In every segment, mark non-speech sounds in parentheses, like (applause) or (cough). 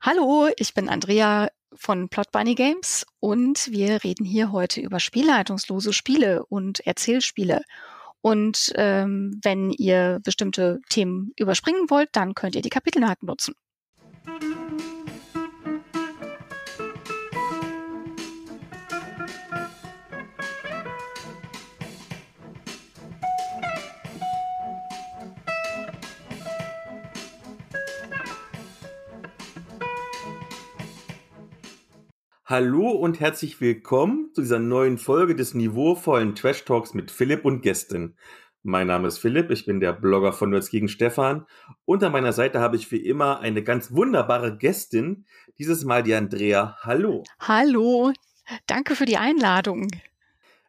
Hallo, ich bin Andrea von Plot Bunny Games und wir reden hier heute über spielleitungslose Spiele und Erzählspiele. Und ähm, wenn ihr bestimmte Themen überspringen wollt, dann könnt ihr die Kapitelmarken nutzen. Hallo und herzlich willkommen zu dieser neuen Folge des niveauvollen Trash Talks mit Philipp und Gästen. Mein Name ist Philipp, ich bin der Blogger von Nerds gegen Stefan. Und an meiner Seite habe ich wie immer eine ganz wunderbare Gästin, dieses Mal die Andrea. Hallo. Hallo, danke für die Einladung.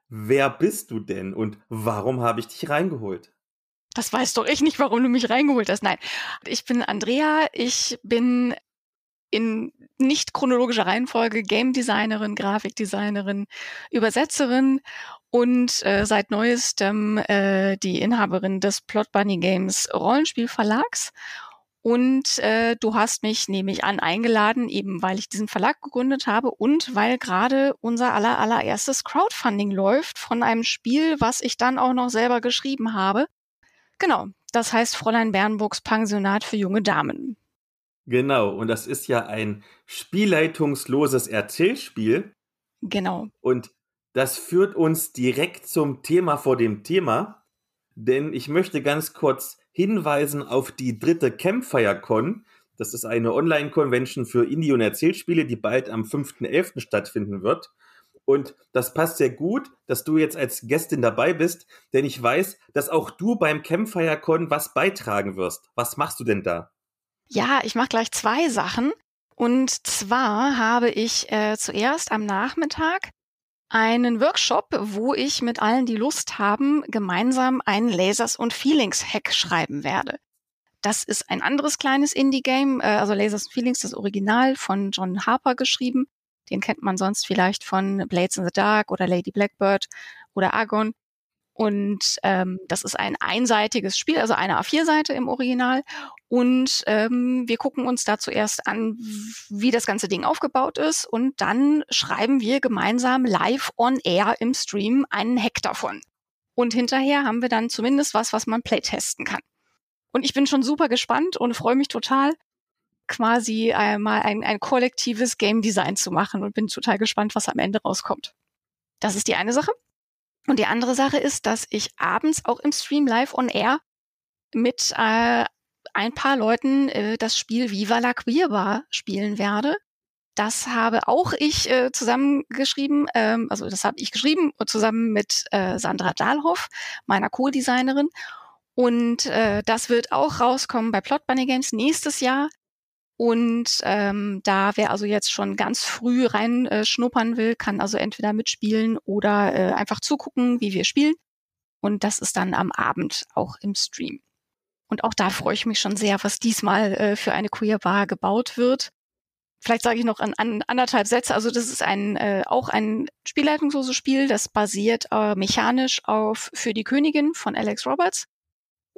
Wer bist du denn und warum habe ich dich reingeholt? Das weiß doch ich nicht, warum du mich reingeholt hast. Nein, ich bin Andrea, ich bin in nicht chronologischer Reihenfolge Game Designerin, Grafikdesignerin, Übersetzerin und äh, seit neuestem äh, die Inhaberin des Plot Bunny Games Rollenspielverlags. Und äh, du hast mich, nehme ich an, eingeladen, eben weil ich diesen Verlag gegründet habe und weil gerade unser aller, allererstes Crowdfunding läuft von einem Spiel, was ich dann auch noch selber geschrieben habe. Genau, das heißt Fräulein Bernburgs Pensionat für junge Damen. Genau, und das ist ja ein spielleitungsloses Erzählspiel. Genau. Und das führt uns direkt zum Thema vor dem Thema, denn ich möchte ganz kurz hinweisen auf die dritte Campfire Con. Das ist eine Online-Convention für Indie- und Erzählspiele, die bald am 5.11. stattfinden wird. Und das passt sehr gut, dass du jetzt als Gästin dabei bist, denn ich weiß, dass auch du beim Campfire Con was beitragen wirst. Was machst du denn da? Ja, ich mache gleich zwei Sachen. Und zwar habe ich äh, zuerst am Nachmittag einen Workshop, wo ich mit allen, die Lust haben, gemeinsam einen Lasers und Feelings Hack schreiben werde. Das ist ein anderes kleines Indie-Game, äh, also Lasers and Feelings, das Original von John Harper geschrieben. Den kennt man sonst vielleicht von Blades in the Dark oder Lady Blackbird oder Argon. Und ähm, das ist ein einseitiges Spiel, also eine A4-Seite im Original. Und ähm, wir gucken uns da zuerst an, wie das ganze Ding aufgebaut ist. Und dann schreiben wir gemeinsam live on air im Stream einen Hack davon. Und hinterher haben wir dann zumindest was, was man playtesten kann. Und ich bin schon super gespannt und freue mich total, quasi einmal ein, ein kollektives Game Design zu machen und bin total gespannt, was am Ende rauskommt. Das ist die eine Sache. Und die andere Sache ist, dass ich abends auch im Stream live on air mit äh, ein paar Leuten äh, das Spiel Viva la Queer Bar spielen werde. Das habe auch ich äh, zusammengeschrieben, ähm, also das habe ich geschrieben zusammen mit äh, Sandra Dahlhoff, meiner Co-Designerin. Und äh, das wird auch rauskommen bei Plot Bunny Games nächstes Jahr. Und ähm, da wer also jetzt schon ganz früh reinschnuppern äh, will, kann also entweder mitspielen oder äh, einfach zugucken, wie wir spielen. Und das ist dann am Abend auch im Stream. Und auch da freue ich mich schon sehr, was diesmal äh, für eine Queer Bar gebaut wird. Vielleicht sage ich noch an, an anderthalb Sätze. Also das ist ein äh, auch ein spielleitungsloses Spiel, das basiert äh, mechanisch auf Für die Königin von Alex Roberts.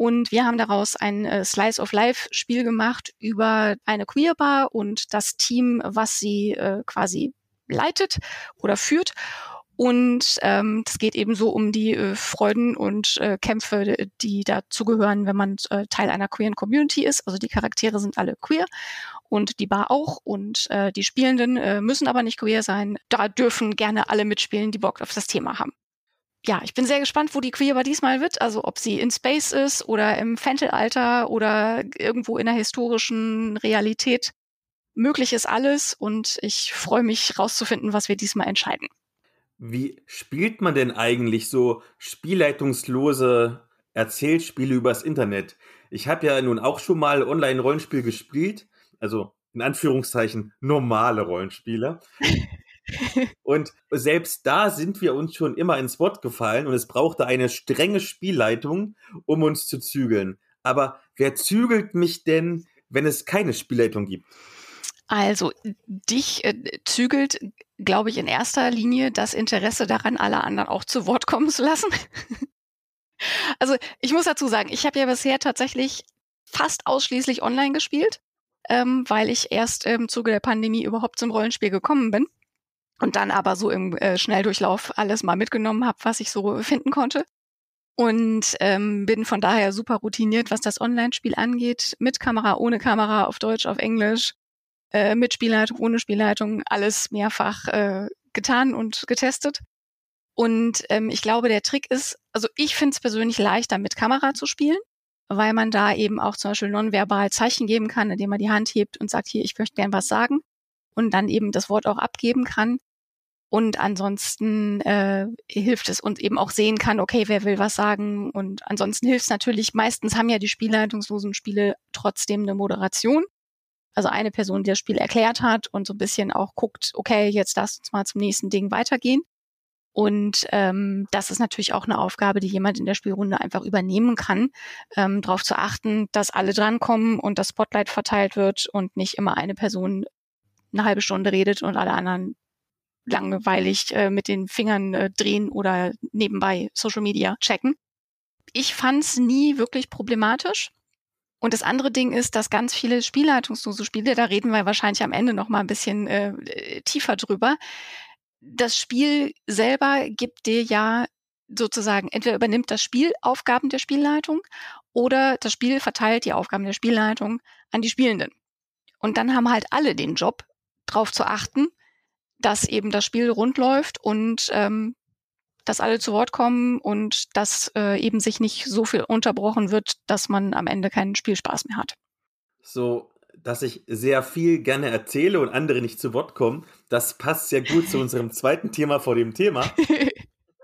Und wir haben daraus ein äh, Slice of Life Spiel gemacht über eine Queer Bar und das Team, was sie äh, quasi leitet oder führt. Und ähm, es geht eben so um die äh, Freuden und äh, Kämpfe, die dazugehören, wenn man äh, Teil einer queeren Community ist. Also die Charaktere sind alle queer und die Bar auch. Und äh, die Spielenden äh, müssen aber nicht queer sein. Da dürfen gerne alle mitspielen, die Bock auf das Thema haben ja, ich bin sehr gespannt, wo die Queer aber diesmal wird. Also ob sie in Space ist oder im Fentelalter oder irgendwo in der historischen Realität. Möglich ist alles und ich freue mich rauszufinden, was wir diesmal entscheiden. Wie spielt man denn eigentlich so spielleitungslose Erzählspiele übers Internet? Ich habe ja nun auch schon mal Online-Rollenspiel gespielt, also in Anführungszeichen normale Rollenspiele. (laughs) (laughs) und selbst da sind wir uns schon immer ins Wort gefallen und es brauchte eine strenge Spielleitung, um uns zu zügeln. Aber wer zügelt mich denn, wenn es keine Spielleitung gibt? Also dich äh, zügelt, glaube ich, in erster Linie das Interesse daran, alle anderen auch zu Wort kommen zu lassen. (laughs) also ich muss dazu sagen, ich habe ja bisher tatsächlich fast ausschließlich online gespielt ähm, weil ich erst im Zuge der Pandemie überhaupt zum Rollenspiel gekommen bin und dann aber so im äh, Schnelldurchlauf alles mal mitgenommen habe, was ich so finden konnte. Und ähm, bin von daher super routiniert, was das Online-Spiel angeht. Mit Kamera, ohne Kamera, auf Deutsch, auf Englisch, äh, mit Spielleitung, ohne Spielleitung, alles mehrfach äh, getan und getestet. Und ähm, ich glaube, der Trick ist, also ich finde es persönlich leichter, mit Kamera zu spielen, weil man da eben auch zum Beispiel nonverbal Zeichen geben kann, indem man die Hand hebt und sagt, hier, ich möchte gern was sagen und dann eben das Wort auch abgeben kann. Und ansonsten äh, hilft es und eben auch sehen kann, okay, wer will was sagen. Und ansonsten hilft es natürlich, meistens haben ja die spielleitungslosen Spiele trotzdem eine Moderation. Also eine Person, die das Spiel erklärt hat und so ein bisschen auch guckt, okay, jetzt lass uns mal zum nächsten Ding weitergehen. Und ähm, das ist natürlich auch eine Aufgabe, die jemand in der Spielrunde einfach übernehmen kann, ähm, darauf zu achten, dass alle drankommen und das Spotlight verteilt wird und nicht immer eine Person eine halbe Stunde redet und alle anderen langweilig äh, mit den Fingern äh, drehen oder nebenbei Social Media checken. Ich fand es nie wirklich problematisch. Und das andere Ding ist, dass ganz viele spielleitungslose Spiele, da reden wir wahrscheinlich am Ende noch mal ein bisschen äh, tiefer drüber. Das Spiel selber gibt dir ja sozusagen, entweder übernimmt das Spiel Aufgaben der Spielleitung oder das Spiel verteilt die Aufgaben der Spielleitung an die Spielenden. Und dann haben halt alle den Job, darauf zu achten, dass eben das Spiel rund läuft und ähm, dass alle zu Wort kommen und dass äh, eben sich nicht so viel unterbrochen wird, dass man am Ende keinen Spielspaß mehr hat. So, dass ich sehr viel gerne erzähle und andere nicht zu Wort kommen, das passt sehr gut zu unserem (laughs) zweiten Thema vor dem Thema. (laughs)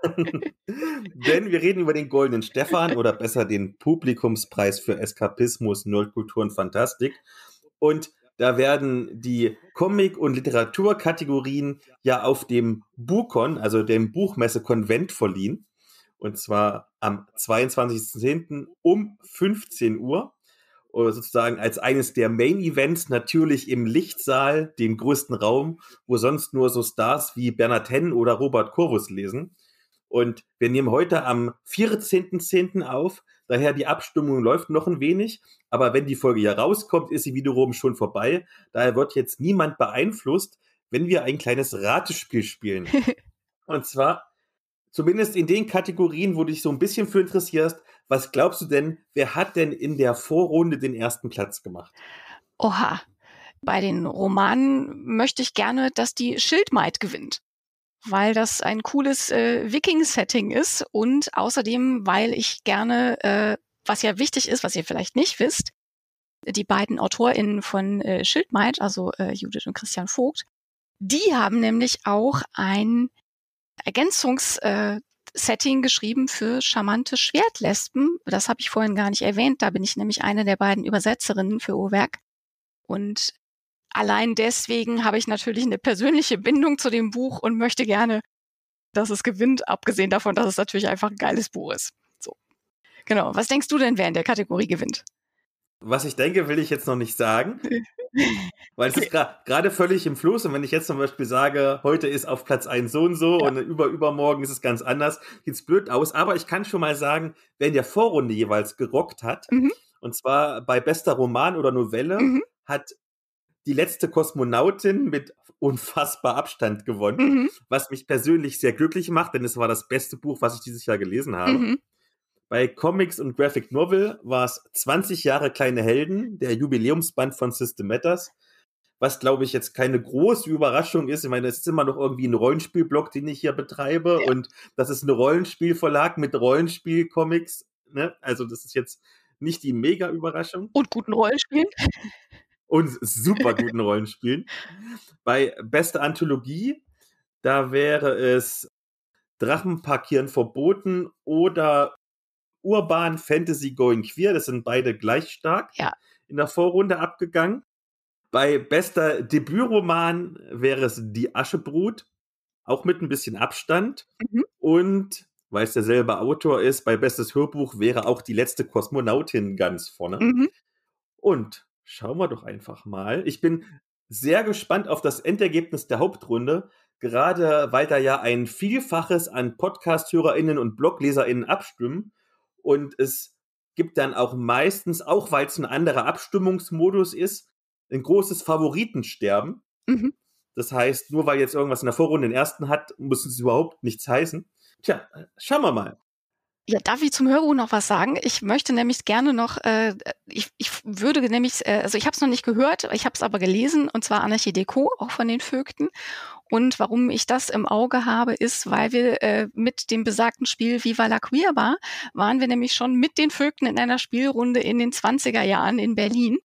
Denn wir reden über den Goldenen Stefan oder besser den Publikumspreis für Eskapismus, Nerdkultur und Fantastik. Und da werden die Comic- und Literaturkategorien ja auf dem Bucon, also dem Buchmesse-Konvent verliehen. Und zwar am 22.10. um 15 Uhr. Oder sozusagen als eines der Main-Events natürlich im Lichtsaal, dem größten Raum, wo sonst nur so Stars wie Bernhard Henn oder Robert Corvus lesen. Und wir nehmen heute am 14.10. auf. Daher die Abstimmung läuft noch ein wenig. Aber wenn die Folge ja rauskommt, ist sie wiederum schon vorbei. Daher wird jetzt niemand beeinflusst, wenn wir ein kleines Ratespiel spielen. (laughs) Und zwar, zumindest in den Kategorien, wo du dich so ein bisschen für interessierst, was glaubst du denn, wer hat denn in der Vorrunde den ersten Platz gemacht? Oha. Bei den Romanen möchte ich gerne, dass die Schildmaid gewinnt weil das ein cooles äh, Viking-Setting ist und außerdem, weil ich gerne, äh, was ja wichtig ist, was ihr vielleicht nicht wisst, die beiden AutorInnen von äh, Schildmaid, also äh, Judith und Christian Vogt, die haben nämlich auch ein Ergänzungssetting äh, geschrieben für charmante Schwertlesben. Das habe ich vorhin gar nicht erwähnt. Da bin ich nämlich eine der beiden Übersetzerinnen für O-Werk. Und allein deswegen habe ich natürlich eine persönliche Bindung zu dem Buch und möchte gerne, dass es gewinnt, abgesehen davon, dass es natürlich einfach ein geiles Buch ist. So. Genau. Was denkst du denn, wer in der Kategorie gewinnt? Was ich denke, will ich jetzt noch nicht sagen. (laughs) Weil es ist gerade völlig im Fluss. Und wenn ich jetzt zum Beispiel sage, heute ist auf Platz 1 so und so ja. und über übermorgen ist es ganz anders, sieht's blöd aus. Aber ich kann schon mal sagen, wer in der Vorrunde jeweils gerockt hat, mhm. und zwar bei bester Roman oder Novelle, mhm. hat die letzte Kosmonautin mit unfassbar Abstand gewonnen, mhm. was mich persönlich sehr glücklich macht, denn es war das beste Buch, was ich dieses Jahr gelesen habe. Mhm. Bei Comics und Graphic Novel war es 20 Jahre kleine Helden, der Jubiläumsband von System Matters, was glaube ich jetzt keine große Überraschung ist. Ich meine, es ist immer noch irgendwie ein Rollenspielblog, den ich hier betreibe ja. und das ist ein Rollenspielverlag mit Rollenspielcomics. Ne? Also das ist jetzt nicht die mega Überraschung. Und guten Rollenspielen und super guten Rollenspielen. Bei beste Anthologie, da wäre es Drachen parkieren verboten oder Urban Fantasy Going Queer. Das sind beide gleich stark ja. in der Vorrunde abgegangen. Bei bester Debütroman wäre es Die Aschebrut, auch mit ein bisschen Abstand. Mhm. Und weil es derselbe Autor ist, bei bestes Hörbuch wäre auch die letzte Kosmonautin ganz vorne. Mhm. Und Schauen wir doch einfach mal. Ich bin sehr gespannt auf das Endergebnis der Hauptrunde, gerade weil da ja ein Vielfaches an Podcast-HörerInnen und BlogleserInnen abstimmen. Und es gibt dann auch meistens, auch weil es ein anderer Abstimmungsmodus ist, ein großes Favoritensterben. Mhm. Das heißt, nur weil jetzt irgendwas in der Vorrunde den ersten hat, muss es überhaupt nichts heißen. Tja, schauen wir mal. Ja, darf ich zum Hörbuch noch was sagen? Ich möchte nämlich gerne noch, äh, ich, ich würde nämlich, äh, also ich habe es noch nicht gehört, ich habe es aber gelesen, und zwar Anarchie Deco, auch von den Vögten. Und warum ich das im Auge habe, ist, weil wir äh, mit dem besagten Spiel Viva la Queer war, waren wir nämlich schon mit den Vögten in einer Spielrunde in den 20er Jahren in Berlin.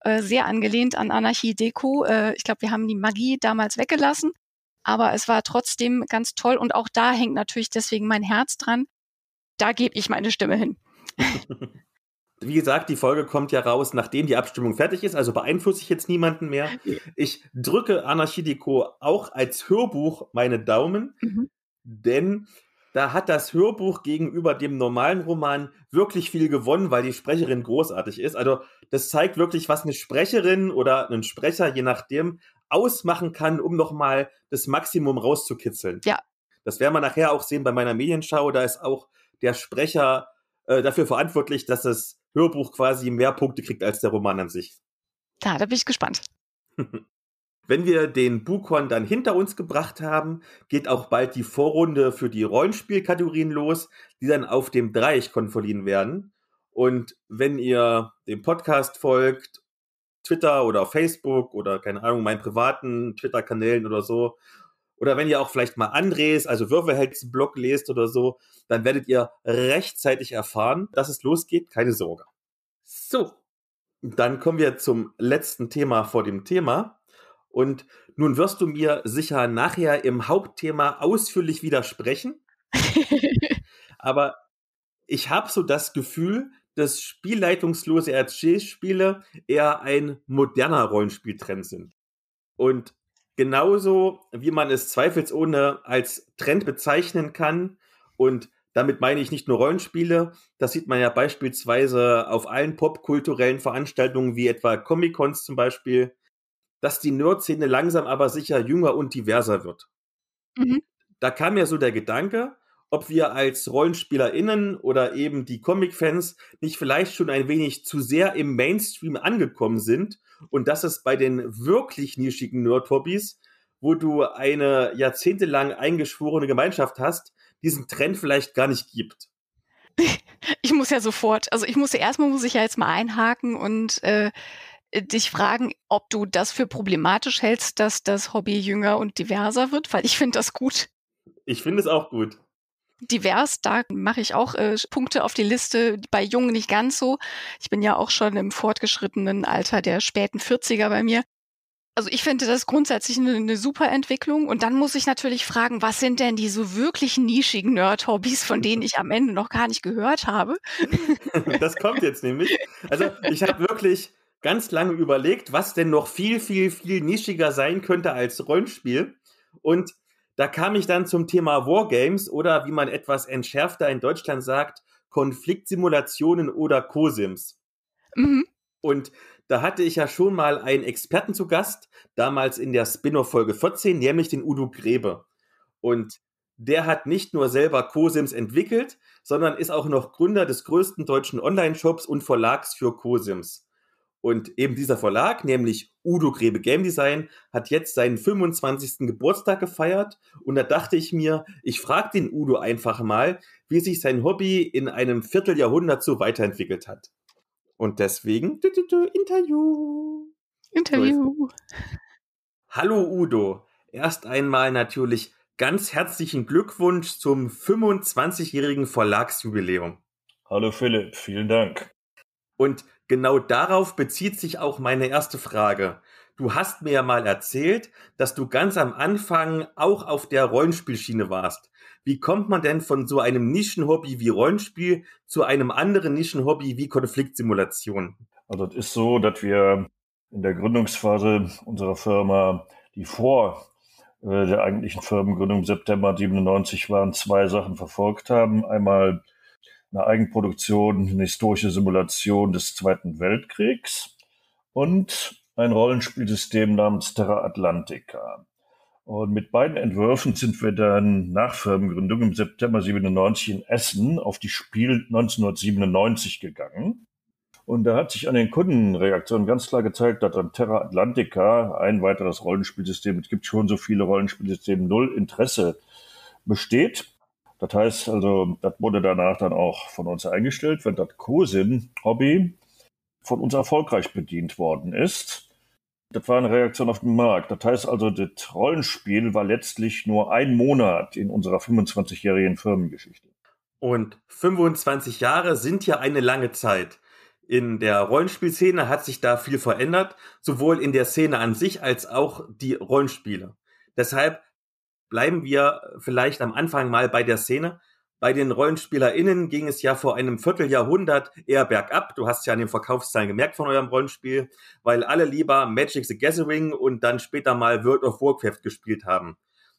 Äh, sehr angelehnt an Anarchie Deco. Äh, ich glaube, wir haben die Magie damals weggelassen, aber es war trotzdem ganz toll und auch da hängt natürlich deswegen mein Herz dran, da gebe ich meine Stimme hin. (laughs) Wie gesagt, die Folge kommt ja raus, nachdem die Abstimmung fertig ist, also beeinflusse ich jetzt niemanden mehr. Ich drücke Anarchidico auch als Hörbuch meine Daumen, mhm. denn da hat das Hörbuch gegenüber dem normalen Roman wirklich viel gewonnen, weil die Sprecherin großartig ist. Also das zeigt wirklich, was eine Sprecherin oder ein Sprecher, je nachdem, ausmachen kann, um nochmal das Maximum rauszukitzeln. Ja. Das werden wir nachher auch sehen bei meiner Medienschau. Da ist auch der Sprecher äh, dafür verantwortlich, dass das Hörbuch quasi mehr Punkte kriegt als der Roman an sich. Ja, da bin ich gespannt. (laughs) Wenn wir den Bukon dann hinter uns gebracht haben, geht auch bald die Vorrunde für die Rollenspielkategorien los, die dann auf dem Dreieck konfolieren werden. Und wenn ihr dem Podcast folgt, Twitter oder Facebook oder keine Ahnung, meinen privaten Twitter-Kanälen oder so, oder wenn ihr auch vielleicht mal Andres, also Würfelhelds Blog lest oder so, dann werdet ihr rechtzeitig erfahren, dass es losgeht. Keine Sorge. So, dann kommen wir zum letzten Thema vor dem Thema. Und nun wirst du mir sicher nachher im Hauptthema ausführlich widersprechen. (laughs) Aber ich habe so das Gefühl, dass spielleitungslose RC-Spiele eher ein moderner Rollenspieltrend sind. Und genauso wie man es zweifelsohne als Trend bezeichnen kann. Und damit meine ich nicht nur Rollenspiele. Das sieht man ja beispielsweise auf allen popkulturellen Veranstaltungen wie etwa Comic-Cons zum Beispiel, dass die Nerd-Szene langsam aber sicher jünger und diverser wird. Mhm. Da kam mir so der Gedanke, ob wir als RollenspielerInnen oder eben die Comic-Fans nicht vielleicht schon ein wenig zu sehr im Mainstream angekommen sind und dass es bei den wirklich nischigen Nerd-Hobbys, wo du eine jahrzehntelang eingeschworene Gemeinschaft hast, diesen Trend vielleicht gar nicht gibt. (laughs) Ich muss ja sofort, also ich muss ja erstmal muss ich ja jetzt mal einhaken und äh, dich fragen, ob du das für problematisch hältst, dass das Hobby jünger und diverser wird, weil ich finde das gut. Ich finde es auch gut divers. Da mache ich auch äh, Punkte auf die Liste. Bei Jungen nicht ganz so. Ich bin ja auch schon im fortgeschrittenen Alter der späten 40er bei mir. Also ich finde das grundsätzlich eine, eine super Entwicklung. Und dann muss ich natürlich fragen, was sind denn die so wirklich nischigen Nerd-Hobbys, von denen ich am Ende noch gar nicht gehört habe? (laughs) Das kommt jetzt nämlich. Also ich habe wirklich ganz lange überlegt, was denn noch viel, viel, viel nischiger sein könnte als Rollenspiel. Und da kam ich dann zum Thema Wargames oder wie man etwas entschärfter in Deutschland sagt, Konfliktsimulationen oder COSIMs. Mhm. Und da hatte ich ja schon mal einen Experten zu Gast, damals in der Spin-off-Folge 14, nämlich den Udo Grebe. Und der hat nicht nur selber COSIMs entwickelt, sondern ist auch noch Gründer des größten deutschen Online-Shops und Verlags für COSIMs. Und eben dieser Verlag, nämlich Udo Grebe Game Design, hat jetzt seinen 25. Geburtstag gefeiert. Und da dachte ich mir, ich frage den Udo einfach mal, wie sich sein Hobby in einem Vierteljahrhundert so weiterentwickelt hat. Und deswegen, du, du, du, Interview. Interview. Hallo Udo. Erst einmal natürlich ganz herzlichen Glückwunsch zum 25-jährigen Verlagsjubiläum. Hallo Philipp, vielen Dank. Und genau darauf bezieht sich auch meine erste Frage. Du hast mir ja mal erzählt, dass du ganz am Anfang auch auf der Rollenspielschiene warst. Wie kommt man denn von so einem Nischenhobby wie Rollenspiel zu einem anderen Nischenhobby wie Konfliktsimulation? Also es ist so, dass wir in der Gründungsphase unserer Firma, die vor äh, der eigentlichen Firmengründung im September 97 waren, zwei Sachen verfolgt haben. Einmal eine Eigenproduktion, eine historische Simulation des Zweiten Weltkriegs und ein Rollenspielsystem namens Terra Atlantica. Und mit beiden Entwürfen sind wir dann nach Firmengründung im September 97 in Essen auf die Spiel 1997 gegangen. Und da hat sich an den Kundenreaktionen ganz klar gezeigt, dass an Terra Atlantica, ein weiteres Rollenspielsystem, es gibt schon so viele Rollenspielsysteme, null Interesse besteht. Das heißt also, das wurde danach dann auch von uns eingestellt, wenn das COSIM-Hobby von uns erfolgreich bedient worden ist. Das war eine Reaktion auf den Markt. Das heißt also, das Rollenspiel war letztlich nur ein Monat in unserer 25-jährigen Firmengeschichte. Und 25 Jahre sind ja eine lange Zeit. In der Rollenspielszene hat sich da viel verändert, sowohl in der Szene an sich als auch die Rollenspiele. Deshalb bleiben wir vielleicht am Anfang mal bei der Szene. Bei den RollenspielerInnen ging es ja vor einem Vierteljahrhundert eher bergab. Du hast ja an den Verkaufszahlen gemerkt von eurem Rollenspiel, weil alle lieber Magic the Gathering und dann später mal World of Warcraft gespielt haben.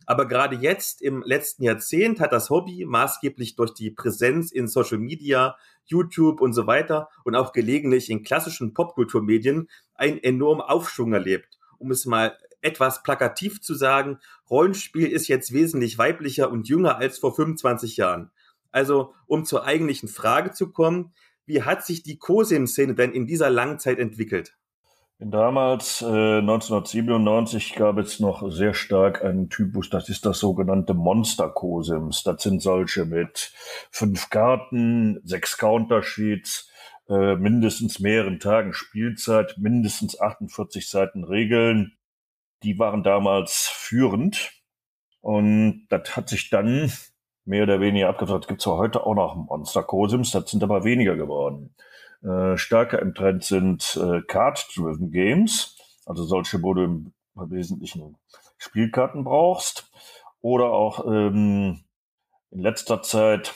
Aber gerade jetzt im letzten Jahrzehnt hat das Hobby maßgeblich durch die Präsenz in Social Media, YouTube und so weiter und auch gelegentlich in klassischen Popkulturmedien einen enormen Aufschwung erlebt. Um es mal etwas plakativ zu sagen, Rollenspiel ist jetzt wesentlich weiblicher und jünger als vor 25 Jahren. Also, um zur eigentlichen Frage zu kommen, wie hat sich die COSIM-Szene denn in dieser langen Zeit entwickelt? Damals, äh, 1997, gab es noch sehr stark einen Typus, das ist das sogenannte Monster-Cosims. Das sind solche mit fünf Karten, sechs Countersheets, äh, mindestens mehreren Tagen Spielzeit, mindestens 48 Seiten Regeln, die waren damals führend. Und das hat sich dann mehr oder weniger. Es gibt zwar heute auch noch Monster Cosims, das sind aber weniger geworden. Äh, stärker im Trend sind äh, Card-Driven Games, also solche, wo du im Wesentlichen Spielkarten brauchst. Oder auch ähm, in letzter Zeit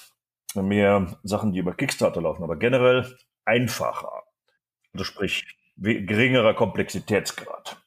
mehr Sachen, die über Kickstarter laufen, aber generell einfacher. Also sprich, geringerer Komplexitätsgrad.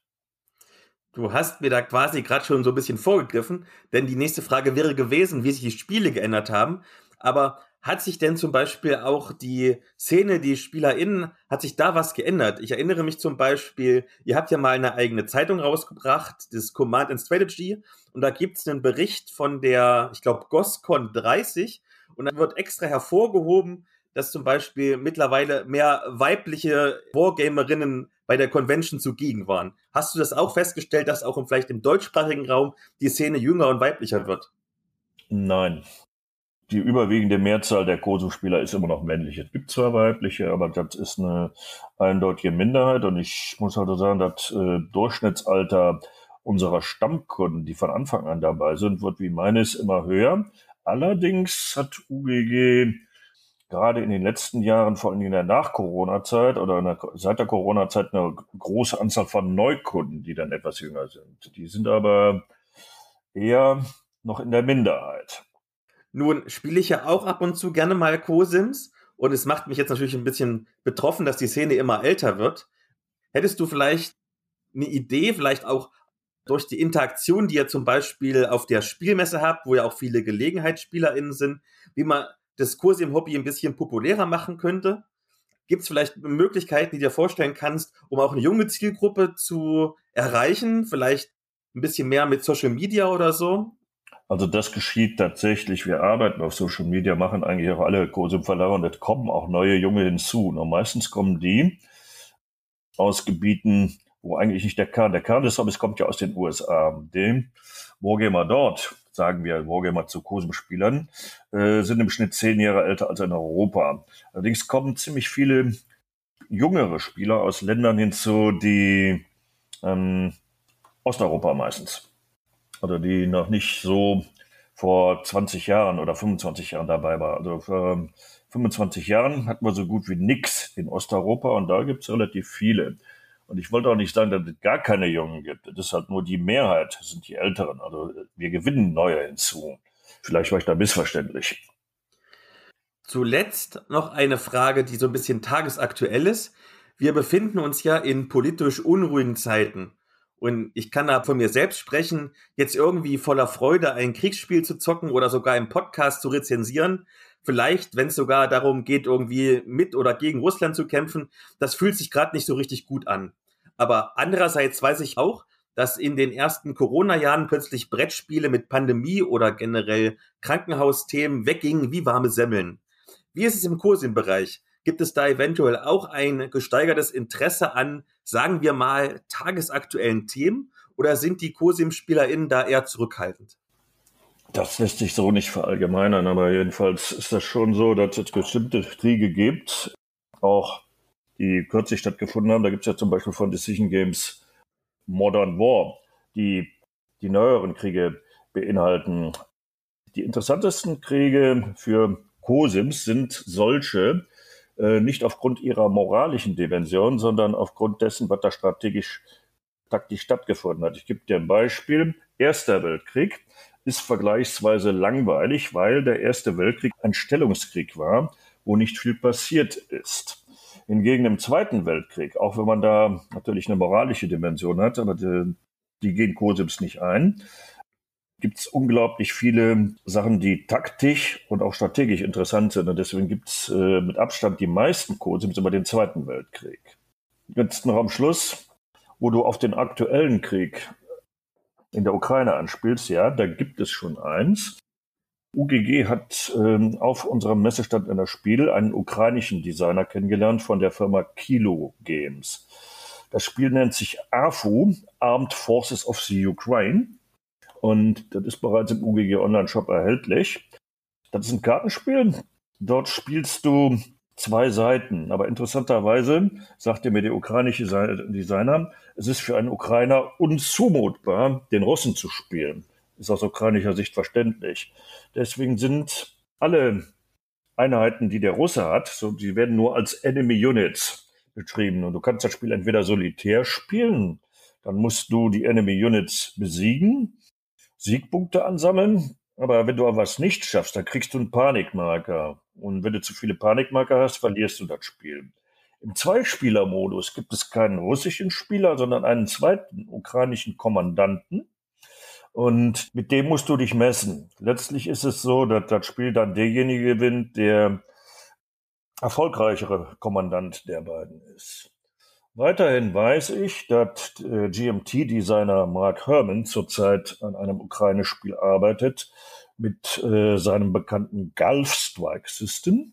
Du hast mir da quasi gerade schon so ein bisschen vorgegriffen, denn die nächste Frage wäre gewesen, wie sich die Spiele geändert haben. Aber hat sich denn zum Beispiel auch die Szene, die SpielerInnen, hat sich da was geändert? Ich erinnere mich zum Beispiel, ihr habt ja mal eine eigene Zeitung rausgebracht, das Command and Strategy, und da gibt es einen Bericht von der, ich glaube, GOSCON 30, und da wird extra hervorgehoben, dass zum Beispiel mittlerweile mehr weibliche Wargamerinnen bei der Convention zugegen waren. Hast du das auch festgestellt, dass auch vielleicht im deutschsprachigen Raum die Szene jünger und weiblicher wird? Nein. Die überwiegende Mehrzahl der Koso-Spieler ist immer noch männlich. Es gibt zwar weibliche, aber das ist eine eindeutige Minderheit. Und ich muss halt sagen, das äh, Durchschnittsalter unserer Stammkunden, die von Anfang an dabei sind, wird wie meines immer höher. Allerdings hat UGG gerade in den letzten Jahren, vor allem in der Nach-Corona-Zeit oder der, seit der Corona-Zeit eine große Anzahl von Neukunden, die dann etwas jünger sind. Die sind aber eher noch in der Minderheit. Nun spiele ich ja auch ab und zu gerne mal Co-Sims und es macht mich jetzt natürlich ein bisschen betroffen, dass die Szene immer älter wird. Hättest du vielleicht eine Idee, vielleicht auch durch die Interaktion, die ihr zum Beispiel auf der Spielmesse habt, wo ja auch viele GelegenheitsspielerInnen sind, wie man Diskurs im Hobby ein bisschen populärer machen könnte? Gibt es vielleicht Möglichkeiten, die du dir vorstellen kannst, um auch eine junge Zielgruppe zu erreichen? Vielleicht ein bisschen mehr mit Social Media oder so? Also das geschieht tatsächlich. Wir arbeiten auf Social Media, machen eigentlich auch alle Kurse im Verlag und es kommen auch neue Junge hinzu. Und meistens kommen die aus Gebieten, wo eigentlich nicht der Kern, der Kern des Hobbys kommt ja aus den USA. Dem Wargamer dort sagen wir Wargamer zu Kosum-Spielern, äh, sind im Schnitt zehn Jahre älter als in Europa. Allerdings kommen ziemlich viele jüngere Spieler aus Ländern hinzu, die ähm, Osteuropa meistens. Oder die noch nicht so vor 20 Jahren oder 25 Jahren dabei waren. Also vor 25 Jahren hatten wir so gut wie nix in Osteuropa und da gibt es relativ viele. Und ich wollte auch nicht sagen, dass es gar keine Jungen gibt. Das ist halt nur die Mehrheit, das sind die Älteren. Also wir gewinnen neue hinzu. Vielleicht war ich da missverständlich. Zuletzt noch eine Frage, die so ein bisschen tagesaktuell ist. Wir befinden uns ja in politisch unruhigen Zeiten. Und ich kann da von mir selbst sprechen, jetzt irgendwie voller Freude ein Kriegsspiel zu zocken oder sogar im Podcast zu rezensieren, vielleicht, wenn es sogar darum geht, irgendwie mit oder gegen Russland zu kämpfen, das fühlt sich gerade nicht so richtig gut an. Aber andererseits weiß ich auch, dass in den ersten Corona-Jahren plötzlich Brettspiele mit Pandemie oder generell Krankenhausthemen weggingen wie warme Semmeln. Wie ist es im Kurs im Bereich? Gibt es da eventuell auch ein gesteigertes Interesse an, sagen wir mal, tagesaktuellen Themen? Oder sind die COSIM-SpielerInnen da eher zurückhaltend? Das lässt sich so nicht verallgemeinern, aber jedenfalls ist das schon so, dass es bestimmte Kriege gibt, auch die kürzlich stattgefunden haben. Da gibt es ja zum Beispiel von Decision Games Modern War, die die neueren Kriege beinhalten. Die interessantesten Kriege für COSIMs sind solche, nicht aufgrund ihrer moralischen Dimension, sondern aufgrund dessen, was da strategisch taktisch stattgefunden hat. Ich gebe dir ein Beispiel. Erster Weltkrieg ist vergleichsweise langweilig, weil der Erste Weltkrieg ein Stellungskrieg war, wo nicht viel passiert ist. Hingegen im Zweiten Weltkrieg, auch wenn man da natürlich eine moralische Dimension hat, aber die, die gehen Cosims nicht ein, gibt es unglaublich viele Sachen, die taktisch und auch strategisch interessant sind. Und deswegen gibt es äh, mit Abstand die meisten Cosims über den Zweiten Weltkrieg. Jetzt noch am Schluss, wo du auf den aktuellen Krieg in der Ukraine anspielst, ja, da gibt es schon eins. UGG hat ähm, auf unserem Messestand in der Spiel einen ukrainischen Designer kennengelernt von der Firma Kilo Games. Das Spiel nennt sich AFU, Armed Forces of the Ukraine. Und das ist bereits im UGG Online-Shop erhältlich. Das ist ein Kartenspiel. Dort spielst du zwei Seiten. Aber interessanterweise sagte mir der ukrainische Designer, es ist für einen Ukrainer unzumutbar, den Russen zu spielen. Ist aus ukrainischer Sicht verständlich. Deswegen sind alle Einheiten, die der Russe hat, so, die werden nur als Enemy Units beschrieben. Und du kannst das Spiel entweder solitär spielen, dann musst du die Enemy Units besiegen, Siegpunkte ansammeln, aber wenn du aber was nicht schaffst, dann kriegst du einen Panikmarker. Und wenn du zu viele Panikmarker hast, verlierst du das Spiel. Im Zweispieler-Modus gibt es keinen russischen Spieler, sondern einen zweiten ukrainischen Kommandanten. Und mit dem musst du dich messen. Letztlich ist es so, dass das Spiel dann derjenige gewinnt, der erfolgreichere Kommandant der beiden ist. Weiterhin weiß ich, dass äh, GMT-Designer Mark Herman zurzeit an einem Ukraine-Spiel arbeitet mit äh, seinem bekannten Gulf Strike System.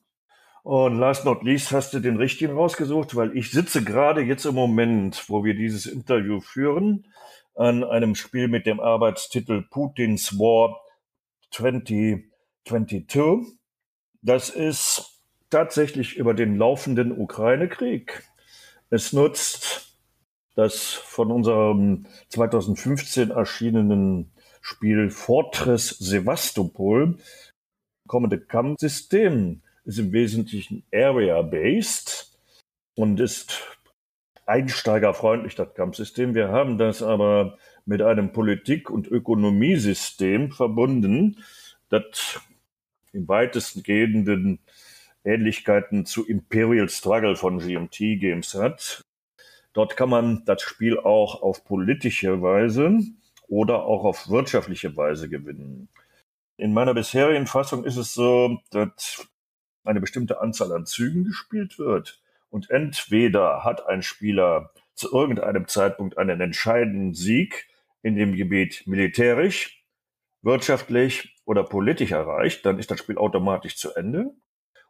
Und last not least hast du den richtigen rausgesucht, weil ich sitze gerade jetzt im Moment, wo wir dieses Interview führen, an einem Spiel mit dem Arbeitstitel Putins War 2022. Das ist tatsächlich über den laufenden Ukraine-Krieg. Es nutzt das von unserem 2015 erschienenen Spiel Fortress Sevastopol kommende Kampfsystem ist im Wesentlichen area-based und ist einsteigerfreundlich, das Kampfsystem. Wir haben das aber mit einem Politik- und Ökonomiesystem verbunden, das im weitesten gehenden Ähnlichkeiten zu Imperial Struggle von GMT Games hat. Dort kann man das Spiel auch auf politische Weise oder auch auf wirtschaftliche Weise gewinnen. In meiner bisherigen Fassung ist es so, dass eine bestimmte Anzahl an Zügen gespielt wird und entweder hat ein Spieler zu irgendeinem Zeitpunkt einen entscheidenden Sieg in dem Gebiet militärisch, wirtschaftlich oder politisch erreicht, dann ist das Spiel automatisch zu Ende.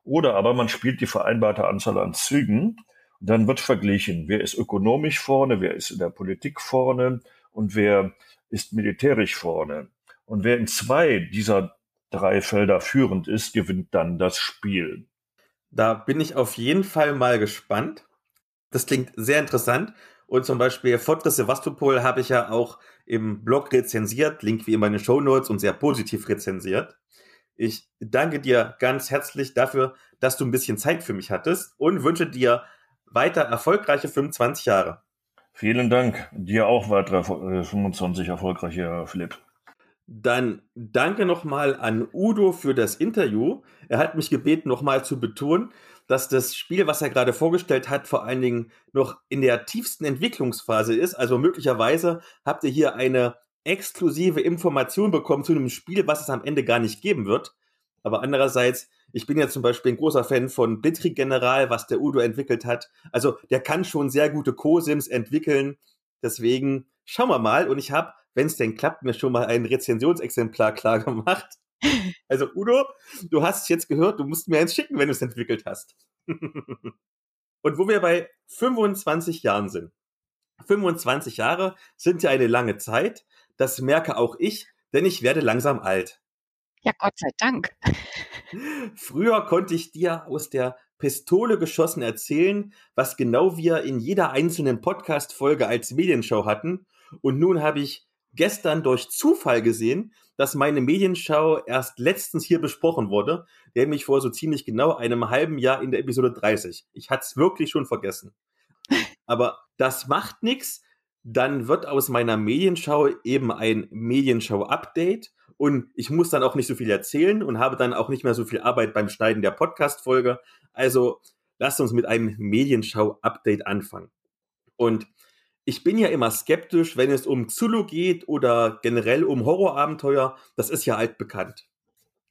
Oder aber man spielt die vereinbarte Anzahl an Zügen und dann wird verglichen, wer ist ökonomisch vorne, wer ist in der Politik vorne und wer ist militärisch vorne. Und wer in zwei dieser drei Felder führend ist, gewinnt dann das Spiel. Da bin ich auf jeden Fall mal gespannt. Das klingt sehr interessant. Und zum Beispiel Fortress Sevastopol habe ich ja auch im Blog rezensiert, Link wie immer in den Show Notes und sehr positiv rezensiert. Ich danke dir ganz herzlich dafür, dass du ein bisschen Zeit für mich hattest und wünsche dir weiter erfolgreiche 25 Jahre. Vielen Dank. Dir auch weitere 25 erfolgreiche Jahre, Philipp. Dann danke nochmal an Udo für das Interview. Er hat mich gebeten, nochmal zu betonen, dass das Spiel, was er gerade vorgestellt hat, vor allen Dingen noch in der tiefsten Entwicklungsphase ist. Also möglicherweise habt ihr hier eine exklusive Information bekommen zu einem Spiel, was es am Ende gar nicht geben wird. Aber andererseits, ich bin ja zum Beispiel ein großer Fan von Blitzkrieg General, was der Udo entwickelt hat. Also der kann schon sehr gute Co-Sims entwickeln. Deswegen schauen wir mal. Und ich habe, wenn es denn klappt, mir schon mal ein Rezensionsexemplar (laughs) klar gemacht. Also Udo, du hast es jetzt gehört, du musst mir eins schicken, wenn du es entwickelt hast. (laughs) Und wo wir bei 25 Jahren sind. 25 Jahre sind ja eine lange Zeit. Das merke auch ich, denn ich werde langsam alt. Ja, Gott sei Dank. (laughs) Früher konnte ich dir aus der Pistole geschossen erzählen, was genau wir in jeder einzelnen Podcast-Folge als Medienschau hatten. Und nun habe ich gestern durch Zufall gesehen, dass meine Medienschau erst letztens hier besprochen wurde, nämlich vor so ziemlich genau einem halben Jahr in der Episode 30. Ich hatte es wirklich schon vergessen. (laughs) Aber das macht nichts. Dann wird aus meiner Medienschau eben ein Medienschau-Update und ich muss dann auch nicht so viel erzählen und habe dann auch nicht mehr so viel Arbeit beim Schneiden der Podcast-Folge. Also lasst uns mit einem Medienschau-Update anfangen. Und ich bin ja immer skeptisch, wenn es um Zulu geht oder generell um Horrorabenteuer. Das ist ja altbekannt.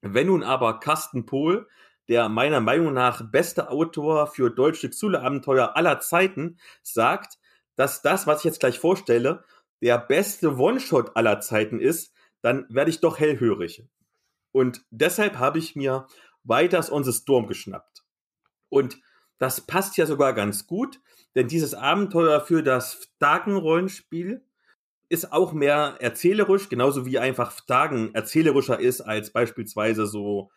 Wenn nun aber Carsten Pohl, der meiner Meinung nach beste Autor für deutsche Zulu-Abenteuer aller Zeiten, sagt, dass das, was ich jetzt gleich vorstelle, der beste One-Shot aller Zeiten ist, dann werde ich doch hellhörig. Und deshalb habe ich mir Weiters on the Storm geschnappt. Und das passt ja sogar ganz gut, denn dieses Abenteuer für das Dagen-Rollenspiel ist auch mehr erzählerisch, genauso wie einfach Dagen erzählerischer ist als beispielsweise so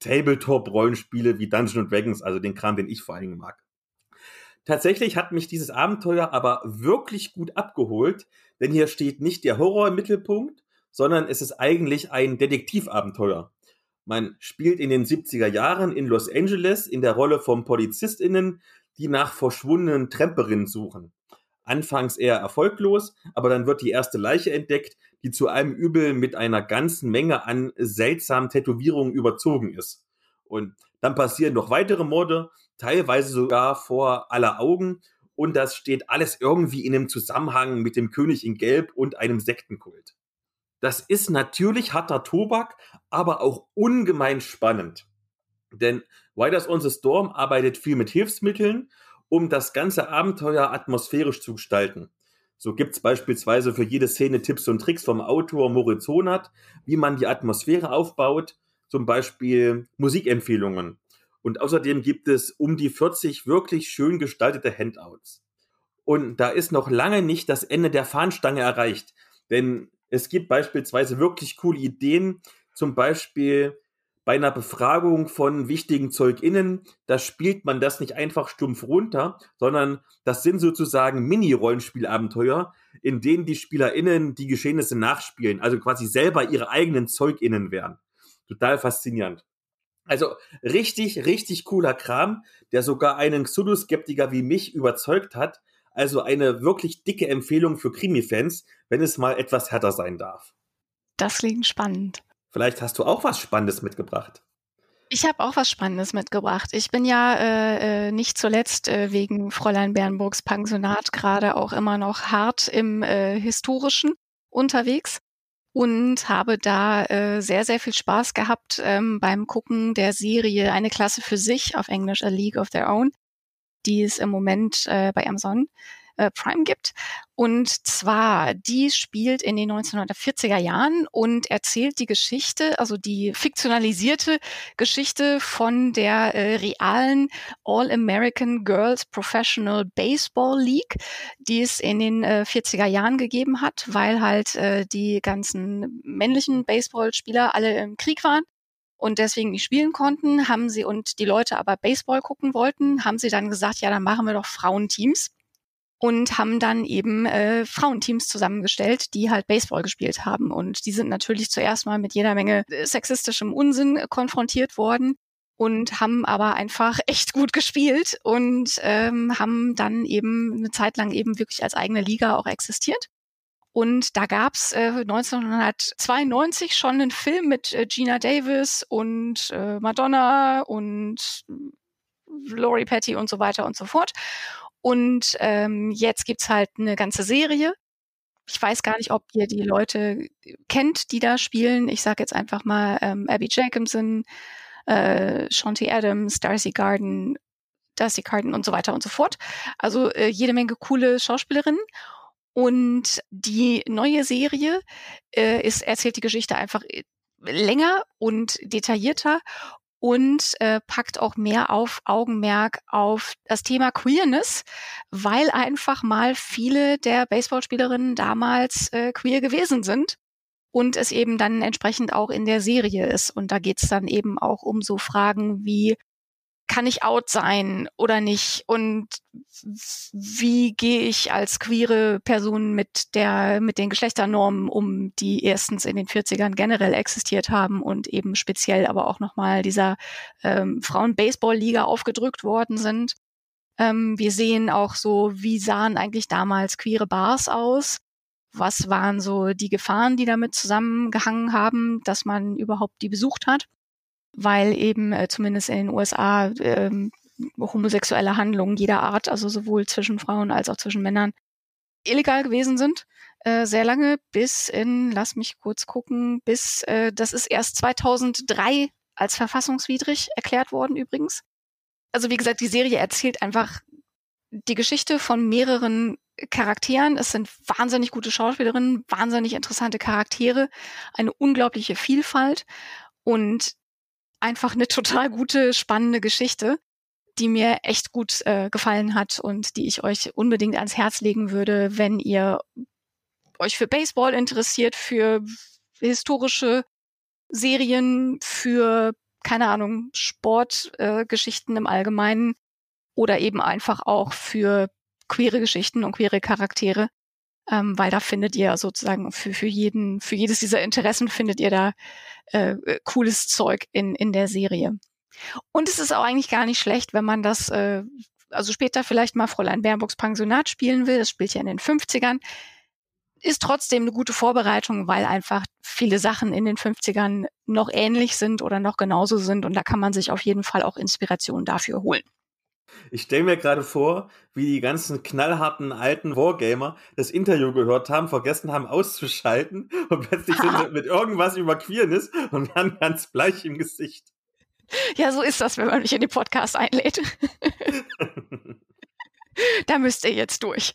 Tabletop-Rollenspiele wie Dungeons Dragons, also den Kram, den ich vor allen Dingen mag. Tatsächlich hat mich dieses Abenteuer aber wirklich gut abgeholt, denn hier steht nicht der Horror im Mittelpunkt, sondern es ist eigentlich ein Detektivabenteuer. Man spielt in den 70er Jahren in Los Angeles in der Rolle von PolizistInnen, die nach verschwundenen Tremperinnen suchen. Anfangs eher erfolglos, aber dann wird die erste Leiche entdeckt, die zu einem Übel mit einer ganzen Menge an seltsamen Tätowierungen überzogen ist. Und dann passieren noch weitere Morde, teilweise sogar vor aller Augen. Und das steht alles irgendwie in einem Zusammenhang mit dem König in Gelb und einem Sektenkult. Das ist natürlich harter Tobak, aber auch ungemein spannend. Denn Riders on the Storm arbeitet viel mit Hilfsmitteln, um das ganze Abenteuer atmosphärisch zu gestalten. So gibt's beispielsweise für jede Szene Tipps und Tricks vom Autor Moritz Honert, wie man die Atmosphäre aufbaut, zum Beispiel Musikempfehlungen. Und außerdem gibt es um die 40 wirklich schön gestaltete Handouts. Und da ist noch lange nicht das Ende der Fahnenstange erreicht, denn es gibt beispielsweise wirklich coole Ideen, zum Beispiel bei einer Befragung von wichtigen ZeugInnen, da spielt man das nicht einfach stumpf runter, sondern das sind sozusagen Mini-Rollenspielabenteuer, in denen die SpielerInnen die Geschehnisse nachspielen, also quasi selber ihre eigenen ZeugInnen wären. Total faszinierend. Also richtig, richtig cooler Kram, der sogar einen Xulu-Skeptiker wie mich überzeugt hat, also eine wirklich dicke Empfehlung für Krimi-Fans, wenn es mal etwas härter sein darf. Das klingt spannend. Vielleicht hast du auch was Spannendes mitgebracht. Ich habe auch was Spannendes mitgebracht. Ich bin ja äh, äh, nicht zuletzt äh, wegen Fräulein Bernburgs Pensionat gerade auch immer noch hart im äh, historischen unterwegs und habe da äh, sehr, sehr viel Spaß gehabt ähm, beim Gucken der Serie Eine Klasse für sich, auf Englisch A League of Their Own. Die es im Moment äh, bei Amazon äh, Prime gibt. Und zwar, die spielt in den 1940er Jahren und erzählt die Geschichte, also die fiktionalisierte Geschichte von der äh, realen All-American Girls Professional Baseball League, die es in den äh, 40er Jahren gegeben hat, weil halt äh, die ganzen männlichen Baseballspieler alle im Krieg waren und deswegen nicht spielen konnten, haben sie und die Leute aber Baseball gucken wollten, haben sie dann gesagt, ja, dann machen wir doch Frauenteams und haben dann eben äh, Frauenteams zusammengestellt, die halt Baseball gespielt haben. Und die sind natürlich zuerst mal mit jeder Menge äh, sexistischem Unsinn konfrontiert worden und haben aber einfach (laughs) echt gut gespielt und ähm, haben dann eben eine Zeit lang eben wirklich als eigene Liga auch existiert. Und da gab's äh, 1992 schon einen Film mit äh, Gina Davis und äh, Madonna und Laurie Petty und so weiter und so fort. Und ähm, jetzt gibt's halt eine ganze Serie. Ich weiß gar nicht, ob ihr die Leute kennt, die da spielen. Ich sage jetzt einfach mal ähm, Abby Jacobson, äh, Shanti Adams, Darcy Garden, Darcy Carden und so weiter und so fort. Also äh, jede Menge coole Schauspielerinnen. Und die neue Serie äh, ist, erzählt die Geschichte einfach äh, länger und detaillierter und äh, packt auch mehr auf Augenmerk auf das Thema Queerness, weil einfach mal viele der Baseballspielerinnen damals äh, queer gewesen sind und es eben dann entsprechend auch in der Serie ist. Und da geht's dann eben auch um so Fragen wie, kann ich out sein oder nicht? Und wie gehe ich als queere Person mit der, mit den Geschlechternormen um, die erstens in den 40ern generell existiert haben und eben speziell aber auch nochmal dieser ähm, Frauen-Baseball-Liga aufgedrückt worden sind. Ähm, wir sehen auch so, wie sahen eigentlich damals queere Bars aus? Was waren so die Gefahren, die damit zusammengehangen haben, dass man überhaupt die besucht hat? Weil eben äh, zumindest in den USA ähm, homosexuelle Handlungen jeder Art, also sowohl zwischen Frauen als auch zwischen Männern, illegal gewesen sind. Äh, sehr lange, bis in, lass mich kurz gucken, bis, äh, das ist erst 2003 als verfassungswidrig erklärt worden übrigens. Also wie gesagt, die Serie erzählt einfach die Geschichte von mehreren Charakteren. Es sind wahnsinnig gute Schauspielerinnen, wahnsinnig interessante Charaktere, eine unglaubliche Vielfalt. Und einfach eine total gute, spannende Geschichte, die mir echt gut äh, gefallen hat und die ich euch unbedingt ans Herz legen würde, wenn ihr euch für Baseball interessiert, für historische Serien, für, keine Ahnung, Sportgeschichten äh, im Allgemeinen oder eben einfach auch für queere Geschichten und queere Charaktere ähm, weil da findet ihr sozusagen für, für jeden, für jedes dieser Interessen findet ihr da äh, cooles Zeug in, in der Serie. Und es ist auch eigentlich gar nicht schlecht, wenn man das, äh, also später vielleicht mal Fräulein Bernburgs Pensionat spielen will, das spielt ja in den 50ern, ist trotzdem eine gute Vorbereitung, weil einfach viele Sachen in den 50ern noch ähnlich sind oder noch genauso sind und da kann man sich auf jeden Fall auch Inspiration dafür holen. Ich stelle mir gerade vor, wie die ganzen knallharten alten Wargamer das Interview gehört haben, vergessen haben auszuschalten (laughs) und plötzlich sind sie (laughs) mit irgendwas über Queerness und werden ganz bleich im Gesicht. Ja, so ist das, wenn man mich in den Podcast einlädt. (laughs) da müsst ihr jetzt durch.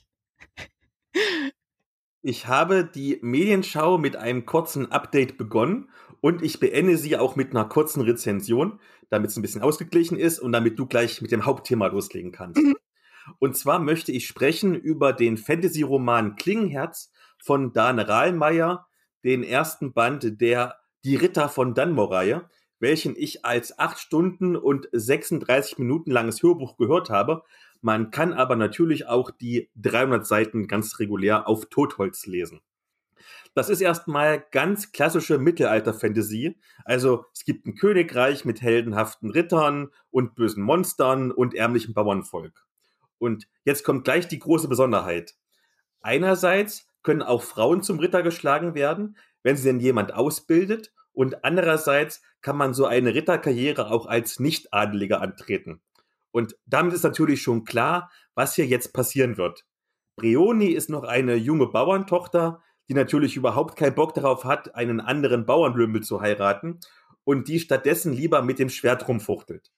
Ich habe die Medienschau mit einem kurzen Update begonnen und ich beende sie auch mit einer kurzen Rezension, damit es ein bisschen ausgeglichen ist und damit du gleich mit dem Hauptthema loslegen kannst. Mhm. Und zwar möchte ich sprechen über den Fantasy-Roman Klingenherz von Dan Rahlmeier, den ersten Band der Die Ritter von Dunmore-Reihe, welchen ich als acht Stunden und 36 Minuten langes Hörbuch gehört habe. Man kann aber natürlich auch die 300 Seiten ganz regulär auf Totholz lesen. Das ist erstmal ganz klassische Mittelalter-Fantasy. Also es gibt ein Königreich mit heldenhaften Rittern und bösen Monstern und ärmlichem Bauernvolk. Und jetzt kommt gleich die große Besonderheit. Einerseits können auch Frauen zum Ritter geschlagen werden, wenn sie denn jemand ausbildet. Und andererseits kann man so eine Ritterkarriere auch als Nicht-Adeliger antreten. Und damit ist natürlich schon klar, was hier jetzt passieren wird. Brioni ist noch eine junge Bauerntochter, die natürlich überhaupt keinen Bock darauf hat, einen anderen Bauernlümmel zu heiraten und die stattdessen lieber mit dem Schwert rumfuchtelt.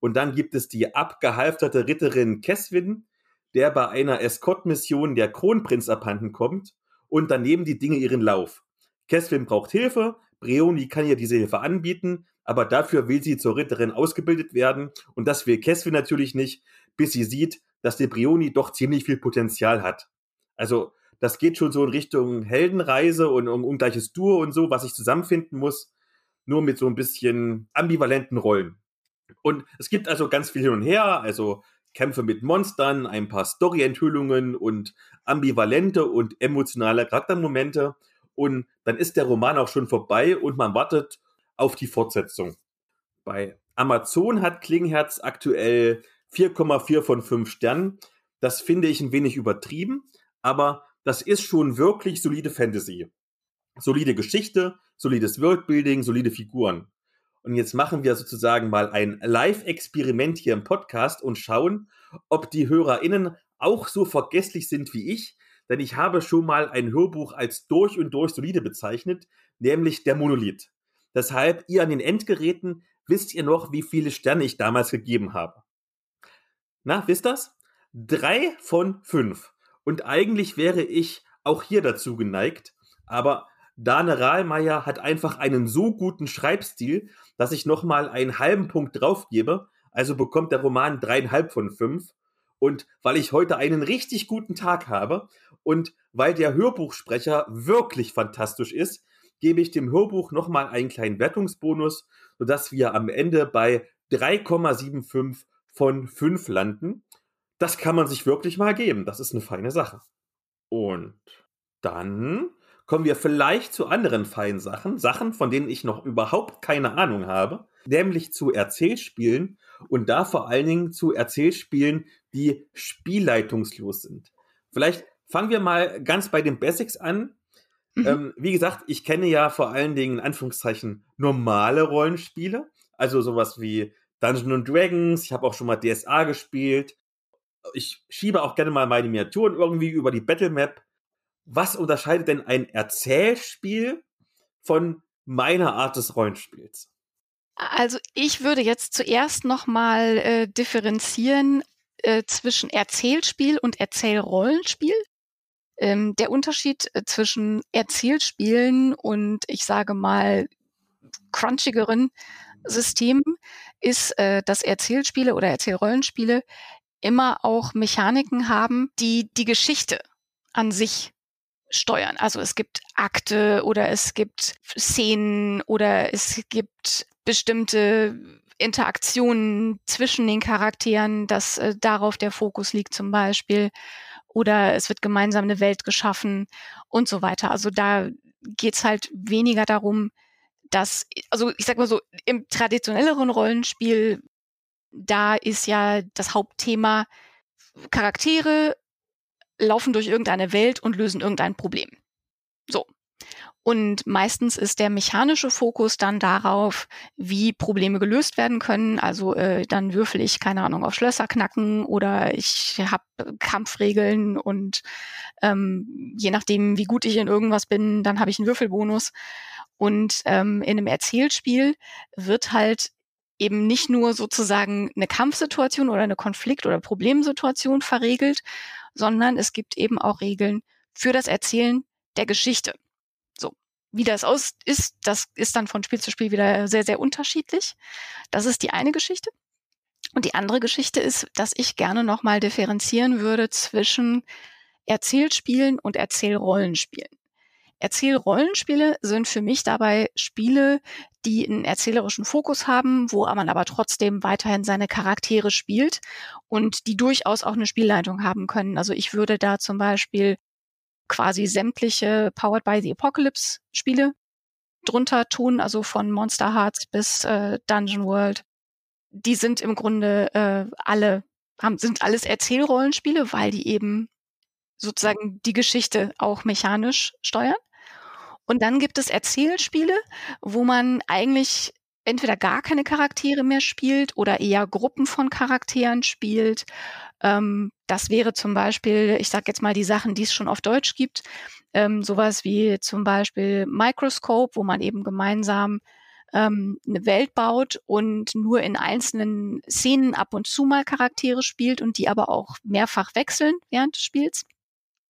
Und dann gibt es die abgehalfterte Ritterin Keswin, der bei einer Escort-Mission der Kronprinz abhanden kommt und daneben die Dinge ihren Lauf. Keswin braucht Hilfe, Breoni kann ihr diese Hilfe anbieten, aber dafür will sie zur Ritterin ausgebildet werden und das will Keswin natürlich nicht, bis sie sieht, dass die Brioni doch ziemlich viel Potenzial hat. Also das geht schon so in Richtung Heldenreise und um ungleiches Duo und so, was ich zusammenfinden muss, nur mit so ein bisschen ambivalenten Rollen. Und es gibt also ganz viel hin und her, also Kämpfe mit Monstern, ein paar Story-Enthüllungen und ambivalente und emotionale Charaktermomente. Und dann ist der Roman auch schon vorbei und man wartet auf die Fortsetzung. Bei Amazon hat Klingherz aktuell 4,4 von 5 Sternen. Das finde ich ein wenig übertrieben, aber das ist schon wirklich solide Fantasy. Solide Geschichte, solides Worldbuilding, solide Figuren. Und jetzt machen wir sozusagen mal ein Live-Experiment hier im Podcast und schauen, ob die HörerInnen auch so vergesslich sind wie ich. Denn ich habe schon mal ein Hörbuch als durch und durch solide bezeichnet, nämlich der Monolith. Deshalb, ihr an den Endgeräten, wisst ihr noch, wie viele Sterne ich damals gegeben habe? Na, wisst das? Drei von fünf. Und eigentlich wäre ich auch hier dazu geneigt, aber Dane Rahlmeier hat einfach einen so guten Schreibstil, dass ich nochmal einen halben Punkt draufgebe. Also bekommt der Roman dreieinhalb von fünf. Und weil ich heute einen richtig guten Tag habe und weil der Hörbuchsprecher wirklich fantastisch ist, gebe ich dem Hörbuch nochmal einen kleinen Wertungsbonus, sodass wir am Ende bei 3,75 von 5 landen. Das kann man sich wirklich mal geben. Das ist eine feine Sache. Und dann kommen wir vielleicht zu anderen feinen Sachen, Sachen, von denen ich noch überhaupt keine Ahnung habe, nämlich zu Erzählspielen und da vor allen Dingen zu Erzählspielen, die spielleitungslos sind. Vielleicht fangen wir mal ganz bei den Basics an. Mhm. Ähm, wie gesagt, ich kenne ja vor allen Dingen in Anführungszeichen normale Rollenspiele, also sowas wie Dungeons Dragons, ich habe auch schon mal DSA gespielt. Ich schiebe auch gerne mal meine Miniaturen irgendwie über die Battle Map was unterscheidet denn ein Erzählspiel von meiner Art des Rollenspiels? Also ich würde jetzt zuerst nochmal äh, differenzieren äh, zwischen Erzählspiel und Erzählrollenspiel. Ähm, der Unterschied äh, zwischen Erzählspielen und ich sage mal crunchigeren Systemen ist, äh, dass Erzählspiele oder Erzählrollenspiele immer auch Mechaniken haben, die die Geschichte an sich steuern. Also es gibt Akte oder es gibt Szenen oder es gibt bestimmte Interaktionen zwischen den Charakteren, dass äh, darauf der Fokus liegt zum Beispiel. Oder es wird gemeinsam eine Welt geschaffen und so weiter. Also da geht's halt weniger darum, dass, also ich sag mal so, im traditionelleren Rollenspiel, da ist ja das Hauptthema Charaktere laufen durch irgendeine Welt und lösen irgendein Problem. So. Und meistens ist der mechanische Fokus dann darauf, wie Probleme gelöst werden können. Also äh, dann würfel ich, keine Ahnung, auf Schlösser knacken oder ich habe Kampfregeln und ähm, je nachdem, wie gut ich in irgendwas bin, dann habe ich einen Würfelbonus. Und ähm, in einem Erzählspiel wird halt eben nicht nur sozusagen eine Kampfsituation oder eine Konflikt- oder Problemsituation verregelt, sondern es gibt eben auch Regeln für das Erzählen der Geschichte. So. Wie das aus ist, das ist dann von Spiel zu Spiel wieder sehr, sehr unterschiedlich. Das ist die eine Geschichte. Und die andere Geschichte ist, dass ich gerne nochmal differenzieren würde zwischen Erzählspielen und Erzählrollenspielen. Erzählrollenspiele sind für mich dabei Spiele, die einen erzählerischen Fokus haben, wo man aber trotzdem weiterhin seine Charaktere spielt und die durchaus auch eine Spielleitung haben können. Also ich würde da zum Beispiel quasi sämtliche Powered by the Apocalypse Spiele drunter tun, also von Monster Hearts bis äh, Dungeon World. Die sind im Grunde äh, alle, haben, sind alles Erzählrollenspiele, weil die eben sozusagen die Geschichte auch mechanisch steuern. Und dann gibt es Erzählspiele, wo man eigentlich entweder gar keine Charaktere mehr spielt oder eher Gruppen von Charakteren spielt. Ähm, das wäre zum Beispiel, ich sage jetzt mal die Sachen, die es schon auf Deutsch gibt, ähm, sowas wie zum Beispiel Microscope, wo man eben gemeinsam ähm, eine Welt baut und nur in einzelnen Szenen ab und zu mal Charaktere spielt und die aber auch mehrfach wechseln während des Spiels.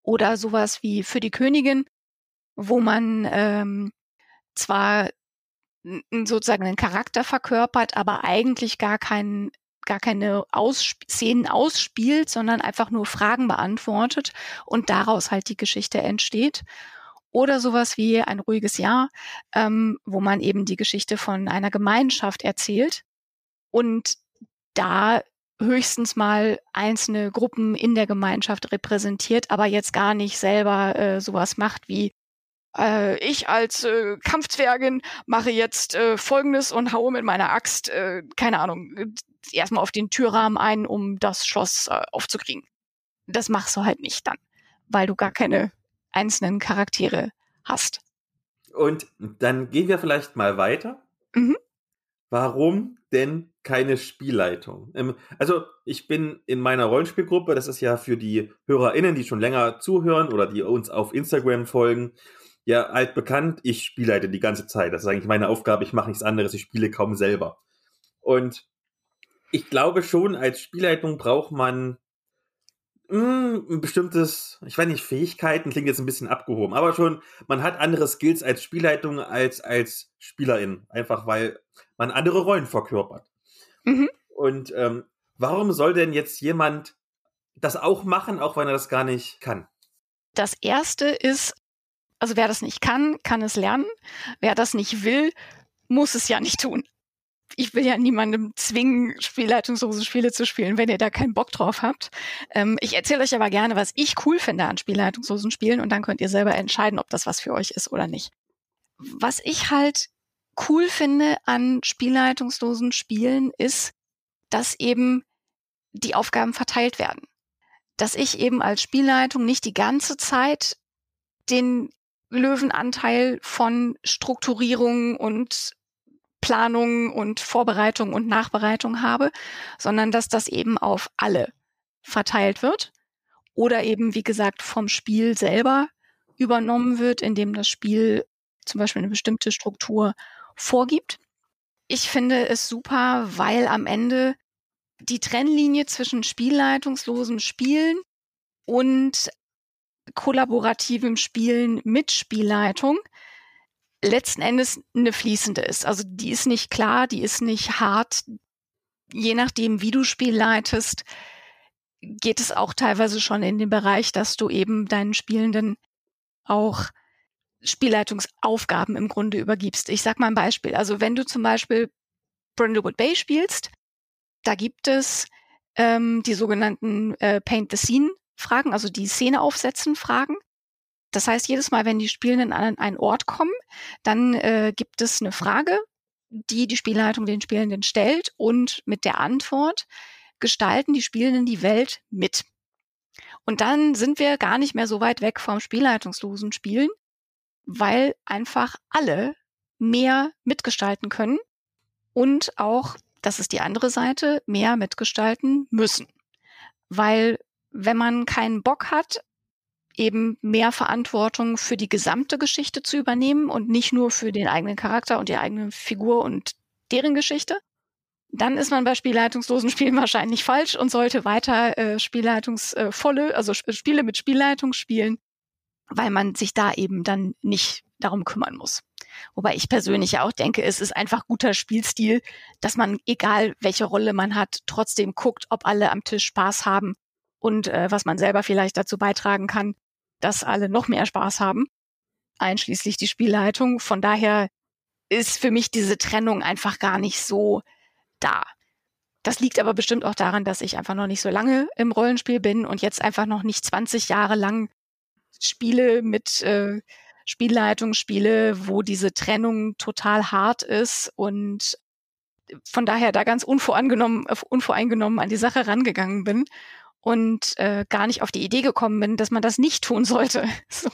Oder sowas wie für die Königin, wo man ähm, zwar sozusagen einen Charakter verkörpert, aber eigentlich gar keinen gar keine Aussp Szenen ausspielt, sondern einfach nur Fragen beantwortet und daraus halt die Geschichte entsteht. Oder sowas wie ein ruhiges Jahr, ähm, wo man eben die Geschichte von einer Gemeinschaft erzählt und da höchstens mal einzelne Gruppen in der Gemeinschaft repräsentiert, aber jetzt gar nicht selber äh, sowas macht wie äh, ich als äh, Kampfzwergin mache jetzt äh, Folgendes und haue mit meiner Axt, äh, keine Ahnung, erstmal auf den Türrahmen ein, um das Schloss äh, aufzukriegen. Das machst du halt nicht dann, weil du gar keine einzelnen Charaktere hast. Und dann gehen wir vielleicht mal weiter. Mhm. Warum denn keine Spielleitung? Ähm, also ich bin in meiner Rollenspielgruppe, das ist ja für die HörerInnen, die schon länger zuhören oder die uns auf Instagram folgen, ja alt bekannt, ich spiele halt die ganze Zeit. Das ist eigentlich meine Aufgabe, ich mache nichts anderes, ich spiele kaum selber. Und ich glaube schon, als Spielleitung braucht man Hm, ein bestimmtes, ich weiß nicht, Fähigkeiten klingt jetzt ein bisschen abgehoben, aber schon, man hat andere Skills als Spielleitung als als Spielerin, einfach weil man andere Rollen verkörpert. Mhm. Und ähm, warum soll denn jetzt jemand das auch machen, auch wenn er das gar nicht kann? Das erste ist, also wer das nicht kann, kann es lernen. Wer das nicht will, muss es ja nicht tun ich will ja niemandem zwingen, spielleitungslose Spiele zu spielen, wenn ihr da keinen Bock drauf habt. Ähm, ich erzähle euch aber gerne, was ich cool finde an spielleitungslosen Spielen und dann könnt ihr selber entscheiden, ob das was für euch ist oder nicht. Was ich halt cool finde an spielleitungslosen Spielen ist, dass eben die Aufgaben verteilt werden. Dass ich eben als Spielleitung nicht die ganze Zeit den Löwenanteil von Strukturierung und Planung und Vorbereitung und Nachbereitung habe, sondern dass das eben auf alle verteilt wird oder eben, wie gesagt, vom Spiel selber übernommen wird, indem das Spiel zum Beispiel eine bestimmte Struktur vorgibt. Ich finde es super, weil am Ende die Trennlinie zwischen spielleitungslosem Spielen und kollaborativem Spielen mit Spielleitung letzten Endes eine fließende ist. Also die ist nicht klar, die ist nicht hart. Je nachdem, wie du Spiel leitest, geht es auch teilweise schon in den Bereich, dass du eben deinen Spielenden auch Spielleitungsaufgaben im Grunde übergibst. Ich sag mal ein Beispiel. Also wenn du zum Beispiel Brindlewood Bay spielst, da gibt es ähm, die sogenannten äh, Paint the Scene Fragen, also die Szene aufsetzen Fragen. Das heißt, jedes Mal, wenn die Spielenden an einen Ort kommen, dann äh, gibt es eine Frage, die die Spielleitung den Spielenden stellt und mit der Antwort gestalten die Spielenden die Welt mit. Und dann sind wir gar nicht mehr so weit weg vom spielleitungslosen Spielen, weil einfach alle mehr mitgestalten können und auch, das ist die andere Seite, mehr mitgestalten müssen. Weil wenn man keinen Bock hat, eben mehr Verantwortung für die gesamte Geschichte zu übernehmen und nicht nur für den eigenen Charakter und die eigene Figur und deren Geschichte, dann ist man bei spielleitungslosen (laughs) Spielen wahrscheinlich falsch und sollte weiter äh, spielleitungsvolle, also Spiele mit Spielleitung spielen, weil man sich da eben dann nicht darum kümmern muss. Wobei ich persönlich ja auch denke, es ist einfach guter Spielstil, dass man, egal welche Rolle man hat, trotzdem guckt, ob alle am Tisch Spaß haben und äh, was man selber vielleicht dazu beitragen kann, dass alle noch mehr Spaß haben, einschließlich die Spielleitung. Von daher ist für mich diese Trennung einfach gar nicht so da. Das liegt aber bestimmt auch daran, dass ich einfach noch nicht so lange im Rollenspiel bin und jetzt einfach noch nicht 20 Jahre lang Spiele mit äh, Spielleitung spiele, wo diese Trennung total hart ist und von daher da ganz unvoreingenommen, unvoreingenommen an die Sache rangegangen bin und äh, gar nicht auf die Idee gekommen bin, dass man das nicht tun sollte. (laughs) So.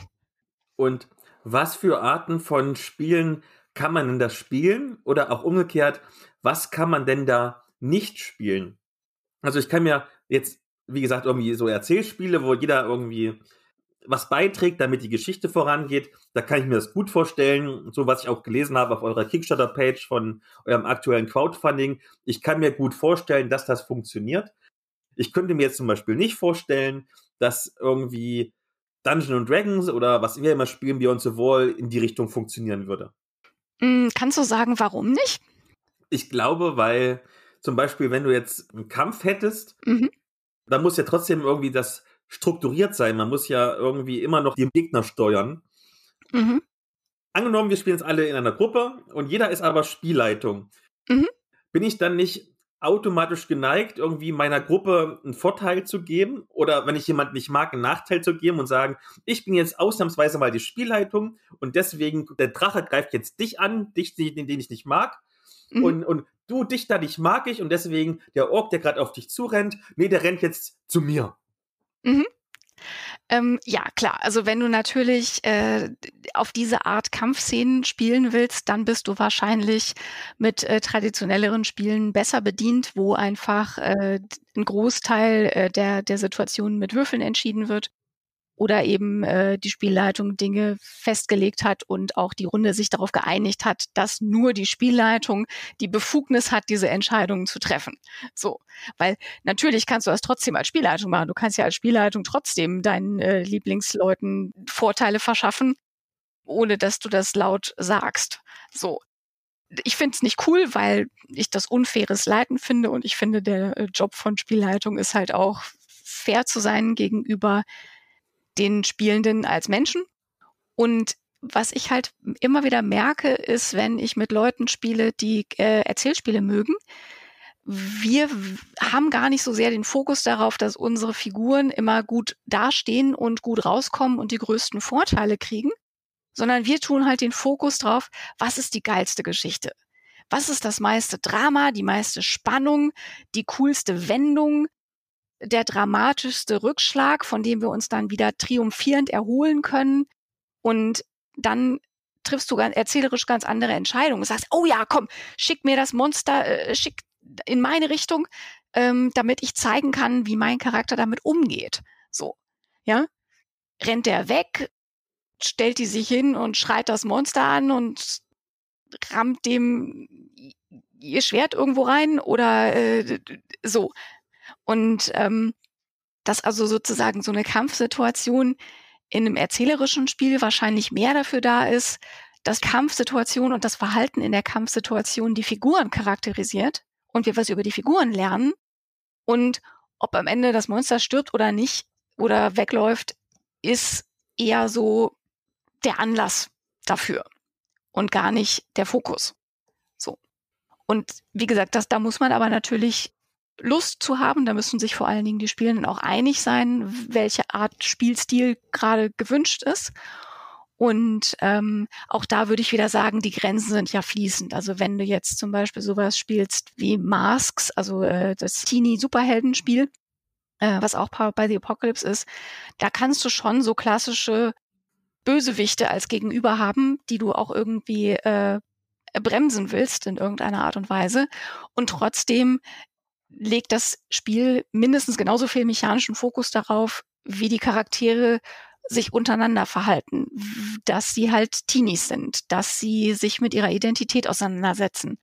Und was für Arten von Spielen kann man denn da spielen? Oder auch umgekehrt, was kann man denn da nicht spielen? Also ich kann mir jetzt, wie gesagt, irgendwie so Erzählspiele, wo jeder irgendwie was beiträgt, damit die Geschichte vorangeht. Da kann ich mir das gut vorstellen. So was ich auch gelesen habe auf eurer Kickstarter-Page von eurem aktuellen Crowdfunding. Ich kann mir gut vorstellen, dass das funktioniert. Ich könnte mir jetzt zum Beispiel nicht vorstellen, dass irgendwie Dungeons Dragons oder was wir immer spielen, Beyond the Wall, in die Richtung funktionieren würde. Mm, kannst du sagen, warum nicht? Ich glaube, weil zum Beispiel, wenn du jetzt einen Kampf hättest, mhm. dann muss ja trotzdem irgendwie das strukturiert sein. Man muss ja irgendwie immer noch den Gegner steuern. Mhm. Angenommen, wir spielen jetzt alle in einer Gruppe und jeder ist aber Spielleitung. Mhm. Bin ich dann nicht automatisch geneigt, irgendwie meiner Gruppe einen Vorteil zu geben oder wenn ich jemand nicht mag, einen Nachteil zu geben und sagen, ich bin jetzt ausnahmsweise mal die Spielleitung und deswegen, der Drache greift jetzt dich an, dich, den, den ich nicht mag. Mhm. Und, und du, dich da nicht mag ich und deswegen der Ork, der gerade auf dich zurennt, nee, der rennt jetzt zu mir. Mhm. Ähm, ja, klar. Also wenn du natürlich äh, auf diese Art Kampfszenen spielen willst, dann bist du wahrscheinlich mit äh, traditionelleren Spielen besser bedient, wo einfach äh, ein Großteil äh, der, der Situationen mit Würfeln entschieden wird. Oder eben äh, die Spielleitung Dinge festgelegt hat und auch die Runde sich darauf geeinigt hat, dass nur die Spielleitung die Befugnis hat, diese Entscheidungen zu treffen. So, weil natürlich kannst du das trotzdem als Spielleitung machen. Du kannst ja als Spielleitung trotzdem deinen äh, Lieblingsleuten Vorteile verschaffen, ohne dass du das laut sagst. So. Ich finde es nicht cool, weil ich das unfaires Leiten finde und ich finde, der äh, Job von Spielleitung ist halt auch fair zu sein gegenüber den Spielenden als Menschen. Und was ich halt immer wieder merke, ist, wenn ich mit Leuten spiele, die äh, Erzählspiele mögen, wir haben gar nicht so sehr den Fokus darauf, dass unsere Figuren immer gut dastehen und gut rauskommen und die größten Vorteile kriegen, sondern wir tun halt den Fokus drauf, was ist die geilste Geschichte? Was ist das meiste Drama, die meiste Spannung, die coolste Wendung, der dramatischste Rückschlag, von dem wir uns dann wieder triumphierend erholen können. Und dann triffst du ganz, erzählerisch ganz andere Entscheidungen. Du sagst, oh ja, komm, schick mir das Monster, äh, schick in meine Richtung, ähm, damit ich zeigen kann, wie mein Charakter damit umgeht. So, ja. Rennt der weg, stellt die sich hin und schreit das Monster an und rammt dem ihr Schwert irgendwo rein oder äh, so. Und ähm, dass also sozusagen so eine Kampfsituation in einem erzählerischen Spiel wahrscheinlich mehr dafür da ist, dass Kampfsituation und das Verhalten in der Kampfsituation die Figuren charakterisiert und wir was über die Figuren lernen und ob am Ende das Monster stirbt oder nicht oder wegläuft, ist eher so der Anlass dafür und gar nicht der Fokus. So. Und wie gesagt, das, da muss man aber natürlich Lust zu haben. Da müssen sich vor allen Dingen die Spielenden auch einig sein, welche Art Spielstil gerade gewünscht ist. Und ähm, auch da würde ich wieder sagen, die Grenzen sind ja fließend. Also wenn du jetzt zum Beispiel sowas spielst wie Masks, also äh, das Teenie-Superheldenspiel, äh, was auch bei The Apocalypse ist, da kannst du schon so klassische Bösewichte als Gegenüber haben, die du auch irgendwie äh, bremsen willst in irgendeiner Art und Weise. Und trotzdem legt das Spiel mindestens genauso viel mechanischen Fokus darauf, wie die Charaktere sich untereinander verhalten, dass sie halt Teenies sind, dass sie sich mit ihrer Identität auseinandersetzen,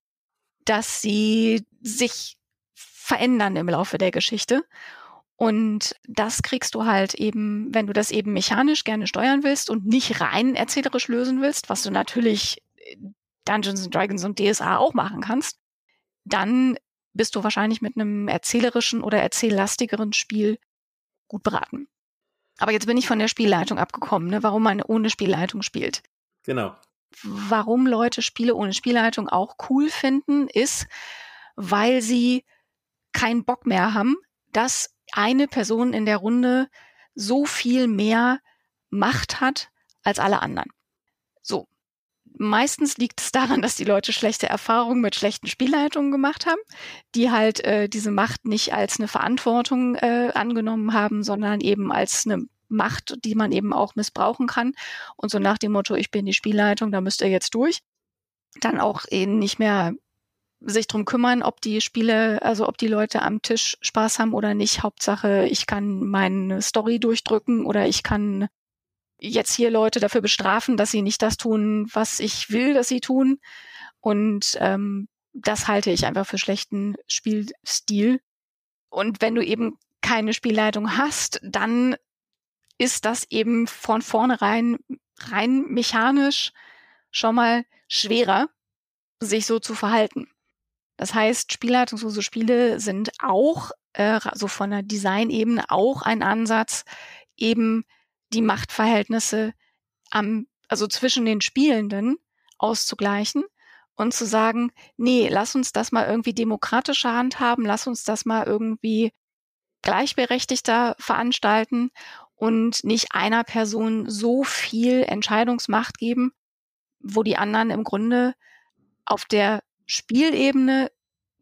dass sie sich verändern im Laufe der Geschichte. Und das kriegst du halt eben, wenn du das eben mechanisch gerne steuern willst und nicht rein erzählerisch lösen willst, was du natürlich Dungeons and Dragons und DSA auch machen kannst, dann bist du wahrscheinlich mit einem erzählerischen oder erzähllastigeren Spiel gut beraten. Aber jetzt bin ich von der Spielleitung abgekommen, ne? warum man ohne Spielleitung spielt. Genau. Warum Leute Spiele ohne Spielleitung auch cool finden, ist, weil sie keinen Bock mehr haben, dass eine Person in der Runde so viel mehr Macht hat als alle anderen. So, Meistens liegt es daran, dass die Leute schlechte Erfahrungen mit schlechten Spielleitungen gemacht haben, die halt äh, diese Macht nicht als eine Verantwortung äh, angenommen haben, sondern eben als eine Macht, die man eben auch missbrauchen kann. Und so nach dem Motto, ich bin die Spielleitung, da müsst ihr jetzt durch. Dann auch eben nicht mehr sich drum kümmern, ob die Spiele, also ob die Leute am Tisch Spaß haben oder nicht. Hauptsache, ich kann meine Story durchdrücken oder ich kann jetzt hier Leute dafür bestrafen, dass sie nicht das tun, was ich will, dass sie tun. Und ähm, das halte ich einfach für schlechten Spielstil. Und wenn du eben keine Spielleitung hast, dann ist das eben von vornherein rein mechanisch schon mal schwerer, sich so zu verhalten. Das heißt, spielleitungslose Spiele sind auch, äh, so von der Designebene auch ein Ansatz, eben die Machtverhältnisse am, also zwischen den Spielenden auszugleichen und zu sagen, nee, lass uns das mal irgendwie demokratischer handhaben, lass uns das mal irgendwie gleichberechtigter veranstalten und nicht einer Person so viel Entscheidungsmacht geben, wo die anderen im Grunde auf der Spielebene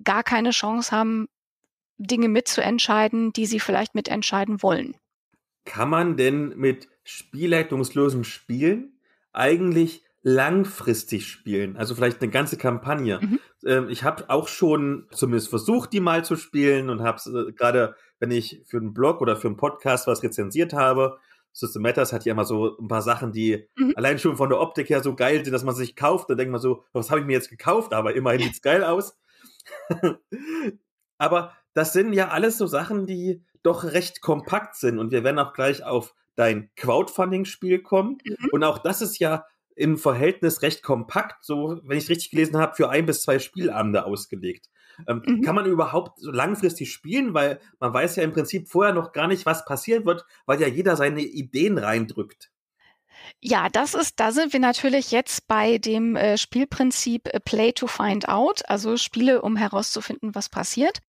gar keine Chance haben, Dinge mitzuentscheiden, die sie vielleicht mitentscheiden wollen kann man denn mit spielleitungslosen Spielen eigentlich langfristig spielen? Also vielleicht eine ganze Kampagne. Mhm. Ähm, ich habe auch schon zumindest versucht, die mal zu spielen und habe äh, gerade, wenn ich für einen Blog oder für einen Podcast was rezensiert habe, System Matters hat ja immer so ein paar Sachen, die mhm. allein schon von der Optik her so geil sind, dass man sich kauft. Da denkt man so, was habe ich mir jetzt gekauft? Aber immerhin sieht's geil aus. (laughs) Aber das sind ja alles so Sachen, die doch recht kompakt sind. Und wir werden auch gleich auf dein Crowdfunding-Spiel kommen. Mhm. Und auch das ist ja im Verhältnis recht kompakt, so, wenn ich richtig gelesen habe, für ein bis zwei Spielabende ausgelegt. Ähm, mhm. Kann man überhaupt so langfristig spielen? Weil man weiß ja im Prinzip vorher noch gar nicht, was passieren wird, weil ja jeder seine Ideen reindrückt. Ja, das ist, da sind wir natürlich jetzt bei dem äh, Spielprinzip äh, Play to Find Out, also Spiele, um herauszufinden, was passiert.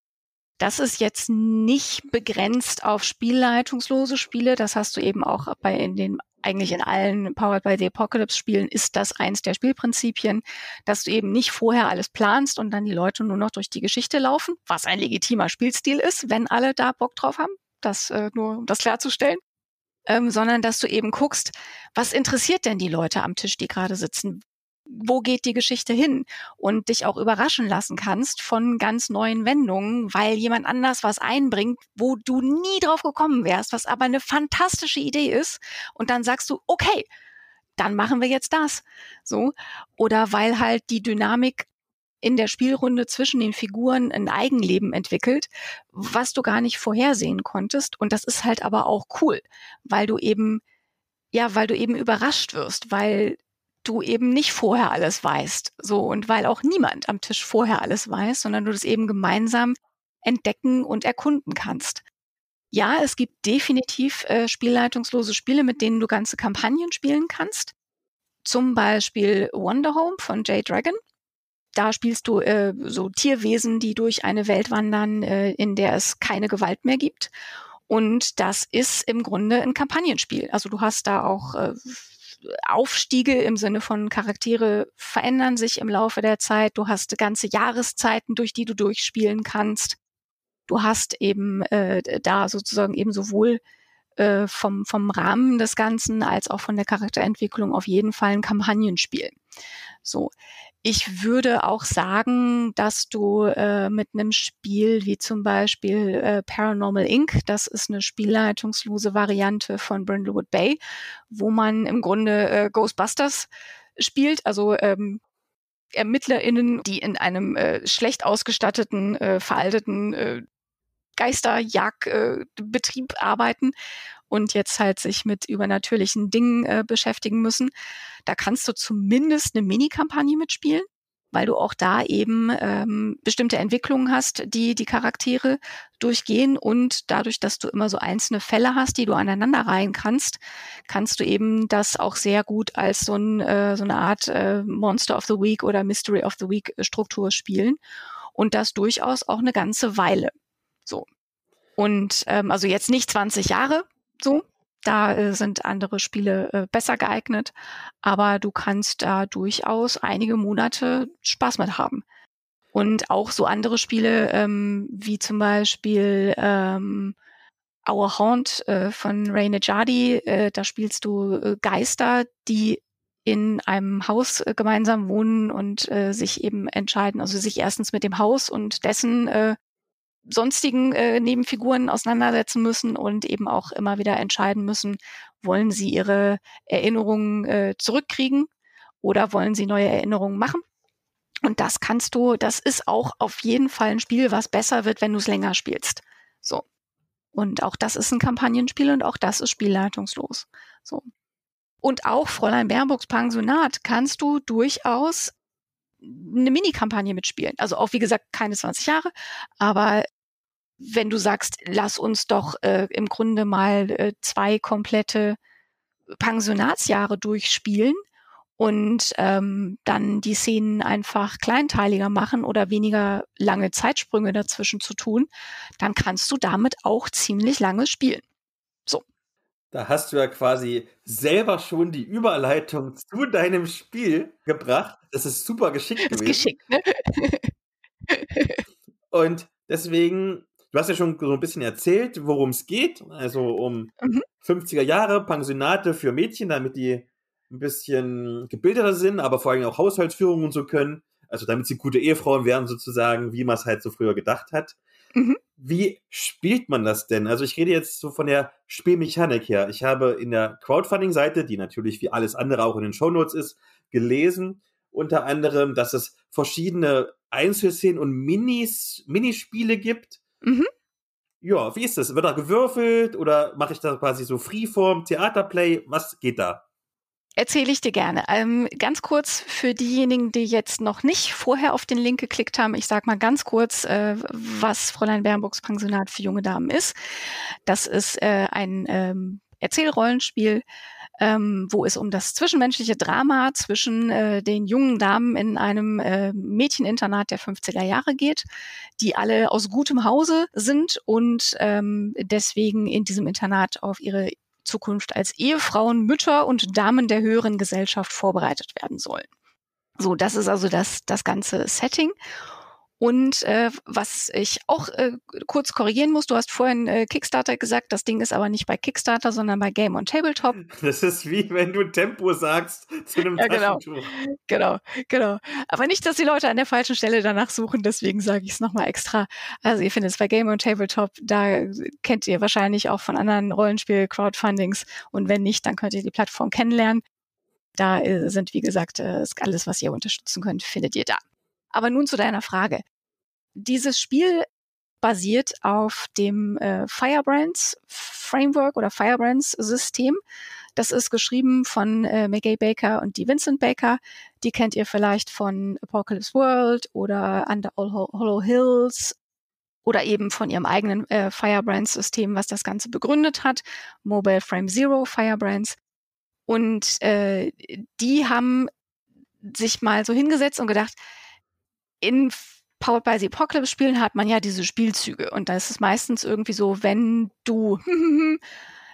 Das ist jetzt nicht begrenzt auf spielleitungslose Spiele. Das hast du eben auch bei in den eigentlich in allen Powered by the Apocalypse Spielen ist das eins der Spielprinzipien, dass du eben nicht vorher alles planst und dann die Leute nur noch durch die Geschichte laufen, was ein legitimer Spielstil ist, wenn alle da Bock drauf haben. Das äh, nur um das klarzustellen. Ähm, sondern dass du eben guckst, was interessiert denn die Leute am Tisch, die gerade sitzen? Wo geht die Geschichte hin und dich auch überraschen lassen kannst von ganz neuen Wendungen, weil jemand anders was einbringt, wo du nie drauf gekommen wärst, was aber eine fantastische Idee ist und dann sagst du, okay, dann machen wir jetzt das. So. Oder weil halt die Dynamik in der Spielrunde zwischen den Figuren ein Eigenleben entwickelt, was du gar nicht vorhersehen konntest. Und das ist halt aber auch cool, weil du eben, ja, weil du eben überrascht wirst, weil du eben nicht vorher alles weißt. So, und weil auch niemand am Tisch vorher alles weiß, sondern du das eben gemeinsam entdecken und erkunden kannst. Ja, es gibt definitiv äh, spielleitungslose Spiele, mit denen du ganze Kampagnen spielen kannst. Zum Beispiel Wonder Home von Jay Dragon. Da spielst du äh, so Tierwesen, die durch eine Welt wandern, äh, in der es keine Gewalt mehr gibt. Und das ist im Grunde ein Kampagnenspiel. Also du hast da auch äh, Aufstiege im Sinne von Charaktere verändern sich im Laufe der Zeit. Du hast ganze Jahreszeiten, durch die du durchspielen kannst. Du hast eben äh, da sozusagen eben sowohl äh, vom, vom Rahmen des Ganzen als auch von der Charakterentwicklung auf jeden Fall ein Kampagnenspiel. So. Ich würde auch sagen, dass du äh, mit einem Spiel wie zum Beispiel äh, Paranormal Inc., das ist eine spielleitungslose Variante von Brindlewood Bay, wo man im Grunde äh, Ghostbusters spielt, also ähm, ErmittlerInnen, die in einem äh, schlecht ausgestatteten, äh, veralteten äh, Geisterjagdbetrieb äh, arbeiten und jetzt halt sich mit übernatürlichen Dingen äh, beschäftigen müssen. Da kannst du zumindest eine Mini-Kampagne mitspielen, weil du auch da eben ähm, bestimmte Entwicklungen hast, die die Charaktere durchgehen und dadurch, dass du immer so einzelne Fälle hast, die du aneinander reihen kannst, kannst du eben das auch sehr gut als so, ein, äh, so eine Art äh, Monster of the Week oder Mystery of the Week Struktur spielen und das durchaus auch eine ganze Weile. So. Und ähm, also jetzt nicht 20 Jahre, so, da äh, sind andere Spiele äh, besser geeignet, aber du kannst da durchaus einige Monate Spaß mit haben. Und auch so andere Spiele, ähm, wie zum Beispiel ähm, Our Haunt äh, von Ray Nejadi, äh, da spielst du äh, Geister, die in einem Haus äh, gemeinsam wohnen und äh, sich eben entscheiden, also sich erstens mit dem Haus und dessen äh, sonstigen äh, Nebenfiguren auseinandersetzen müssen und eben auch immer wieder entscheiden müssen, wollen sie ihre Erinnerungen äh, zurückkriegen oder wollen sie neue Erinnerungen machen. Und das kannst du, das ist auch auf jeden Fall ein Spiel, was besser wird, wenn du es länger spielst. So. Und auch das ist ein Kampagnenspiel und auch das ist spielleitungslos. So. Und auch Fräulein Baerbocks Pensionat kannst du durchaus eine Mini-Kampagne mitspielen. Also auch, wie gesagt, keine 20 Jahre, aber wenn du sagst, lass uns doch äh, im Grunde mal äh, zwei komplette Pensionatsjahre durchspielen und ähm, dann die Szenen einfach kleinteiliger machen oder weniger lange Zeitsprünge dazwischen zu tun, dann kannst du damit auch ziemlich lange spielen. So. Da hast du ja quasi selber schon die Überleitung zu deinem Spiel gebracht. Das ist super geschickt gewesen. Geschickt, ne? (laughs) Und deswegen, du hast ja schon so ein bisschen erzählt, worum es geht. Also um mhm. 50er Jahre, Pensionate für Mädchen, damit die ein bisschen gebildeter sind, aber vor allem auch Haushaltsführung und so können. Also damit sie gute Ehefrauen werden sozusagen, wie man es halt so früher gedacht hat. Mhm. Wie spielt man das denn? Also ich rede jetzt so von der Spielmechanik her. Ich habe in der Crowdfunding-Seite, die natürlich wie alles andere auch in den Shownotes ist, gelesen, unter anderem, dass es verschiedene Einzelszenen und Minis, Minispiele gibt. Mhm. Ja, wie ist das? Wird da gewürfelt oder mache ich da quasi so Freeform, Theaterplay? Was geht da? Erzähle ich dir gerne. Ähm, ganz kurz für diejenigen, die jetzt noch nicht vorher auf den Link geklickt haben, ich sage mal ganz kurz, äh, was Fräulein Bernburgs Pensionat für junge Damen ist. Das ist äh, ein ähm, Erzählrollenspiel, ähm, wo es um das zwischenmenschliche Drama zwischen äh, den jungen Damen in einem äh, Mädcheninternat der 50er Jahre geht, die alle aus gutem Hause sind und ähm, deswegen in diesem Internat auf ihre Zukunft als Ehefrauen, Mütter und Damen der höheren Gesellschaft vorbereitet werden sollen. So, das ist also das, das ganze Setting. Und äh, was ich auch äh, kurz korrigieren muss, du hast vorhin äh, Kickstarter gesagt, das Ding ist aber nicht bei Kickstarter, sondern bei Game on Tabletop. (laughs) Das ist wie wenn du Tempo sagst zu einem ja, genau. Genau, genau. Aber nicht, dass die Leute an der falschen Stelle danach suchen, deswegen sage ich es nochmal extra. Also ihr findet es bei Game on Tabletop, da kennt ihr wahrscheinlich auch von anderen Rollenspiel-Crowdfundings und wenn nicht, dann könnt ihr die Plattform kennenlernen. Da äh, sind, wie gesagt, äh, alles, was ihr unterstützen könnt, findet ihr da. Aber nun zu deiner Frage. Dieses Spiel basiert auf dem äh, Firebrands Framework oder Firebrands System. Das ist geschrieben von äh, McGay Baker und die Vincent Baker. Die kennt ihr vielleicht von Apocalypse World oder Under All Hollow Hills oder eben von ihrem eigenen äh, Firebrands System, was das Ganze begründet hat. Mobile Frame Zero Firebrands. Und äh, die haben sich mal so hingesetzt und gedacht, in Powered by the Apocalypse Spielen hat man ja diese Spielzüge und da ist es meistens irgendwie so, wenn du (laughs)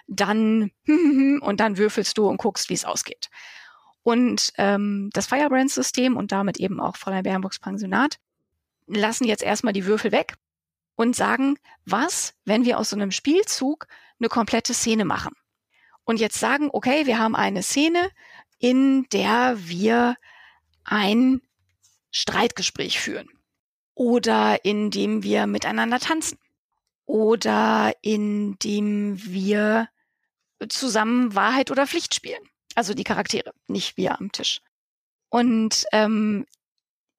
dann (laughs) und dann würfelst du und guckst, wie es ausgeht. Und ähm, das Firebrand-System und damit eben auch Fräulein Bernburgs Pensionat lassen jetzt erstmal die Würfel weg und sagen, was, wenn wir aus so einem Spielzug eine komplette Szene machen? Und jetzt sagen, okay, wir haben eine Szene, in der wir ein Streitgespräch führen oder indem wir miteinander tanzen oder indem wir zusammen Wahrheit oder Pflicht spielen. Also die Charaktere, nicht wir am Tisch. Und ähm,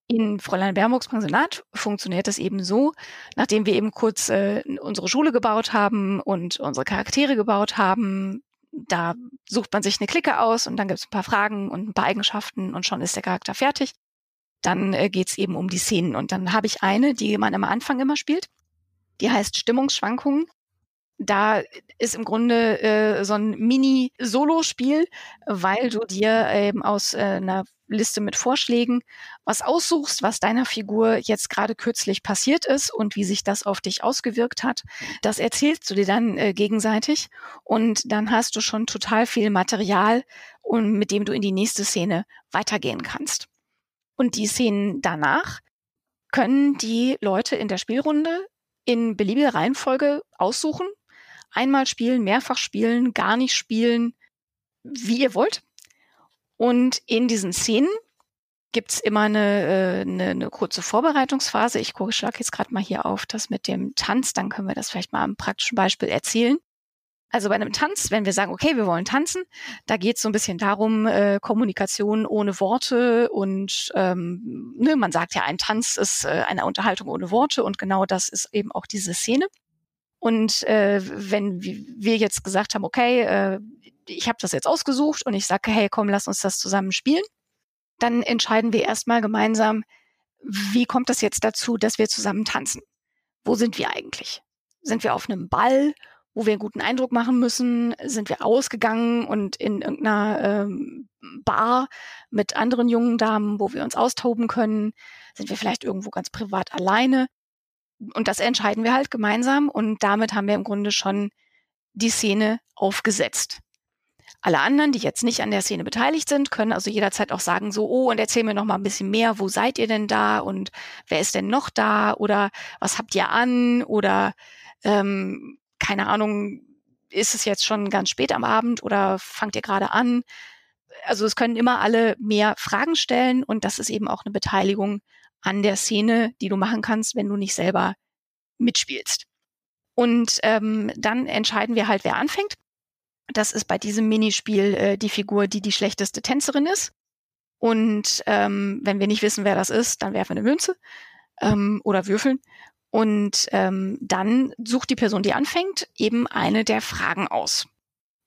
in Fräulein Bernburgs Pensionat funktioniert das eben so, nachdem wir eben kurz äh, unsere Schule gebaut haben und unsere Charaktere gebaut haben, da sucht man sich eine Clique aus und dann gibt es ein paar Fragen und ein paar Eigenschaften und schon ist der Charakter fertig dann äh, geht es eben um die Szenen. Und dann habe ich eine, die man am Anfang immer spielt. Die heißt Stimmungsschwankungen. Da ist im Grunde äh, so ein Mini-Solo-Spiel, weil du dir eben aus äh, einer Liste mit Vorschlägen was aussuchst, was deiner Figur jetzt gerade kürzlich passiert ist und wie sich das auf dich ausgewirkt hat. Das erzählst du dir dann äh, gegenseitig und dann hast du schon total viel Material, und mit dem du in die nächste Szene weitergehen kannst. Und die Szenen danach können die Leute in der Spielrunde in beliebiger Reihenfolge aussuchen. Einmal spielen, mehrfach spielen, gar nicht spielen, wie ihr wollt. Und in diesen Szenen gibt's immer eine, äh, eine, eine kurze Vorbereitungsphase. Ich schlage jetzt gerade mal hier auf das mit dem Tanz, dann können wir das vielleicht mal am praktischen Beispiel erzählen. Also bei einem Tanz, wenn wir sagen, okay, wir wollen tanzen, da geht es so ein bisschen darum, äh, Kommunikation ohne Worte und ähm, ne, man sagt ja, ein Tanz ist äh, eine Unterhaltung ohne Worte und genau das ist eben auch diese Szene. Und äh, wenn wir jetzt gesagt haben, okay, äh, ich habe das jetzt ausgesucht und ich sage, hey, komm, lass uns das zusammen spielen, dann entscheiden wir erstmal gemeinsam, wie kommt das jetzt dazu, dass wir zusammen tanzen? Wo sind wir eigentlich? Sind wir auf einem Ball wo wir einen guten Eindruck machen müssen, sind wir ausgegangen und in irgendeiner ähm, Bar mit anderen jungen Damen, wo wir uns austoben können, sind wir vielleicht irgendwo ganz privat alleine. Und das entscheiden wir halt gemeinsam und damit haben wir im Grunde schon die Szene aufgesetzt. Alle anderen, die jetzt nicht an der Szene beteiligt sind, können also jederzeit auch sagen so, oh, und erzähl mir noch mal ein bisschen mehr, wo seid ihr denn da und wer ist denn noch da oder was habt ihr an oder ähm, keine Ahnung, ist es jetzt schon ganz spät am Abend oder fangt ihr gerade an? Also es können immer alle mehr Fragen stellen und das ist eben auch eine Beteiligung an der Szene, die du machen kannst, wenn du nicht selber mitspielst. Und ähm, dann entscheiden wir halt, wer anfängt. Das ist bei diesem Minispiel äh, die Figur, die die schlechteste Tänzerin ist. Und ähm, wenn wir nicht wissen, wer das ist, dann werfen wir eine Münze ähm, oder würfeln. Und ähm, dann sucht die Person, die anfängt, eben eine der Fragen aus.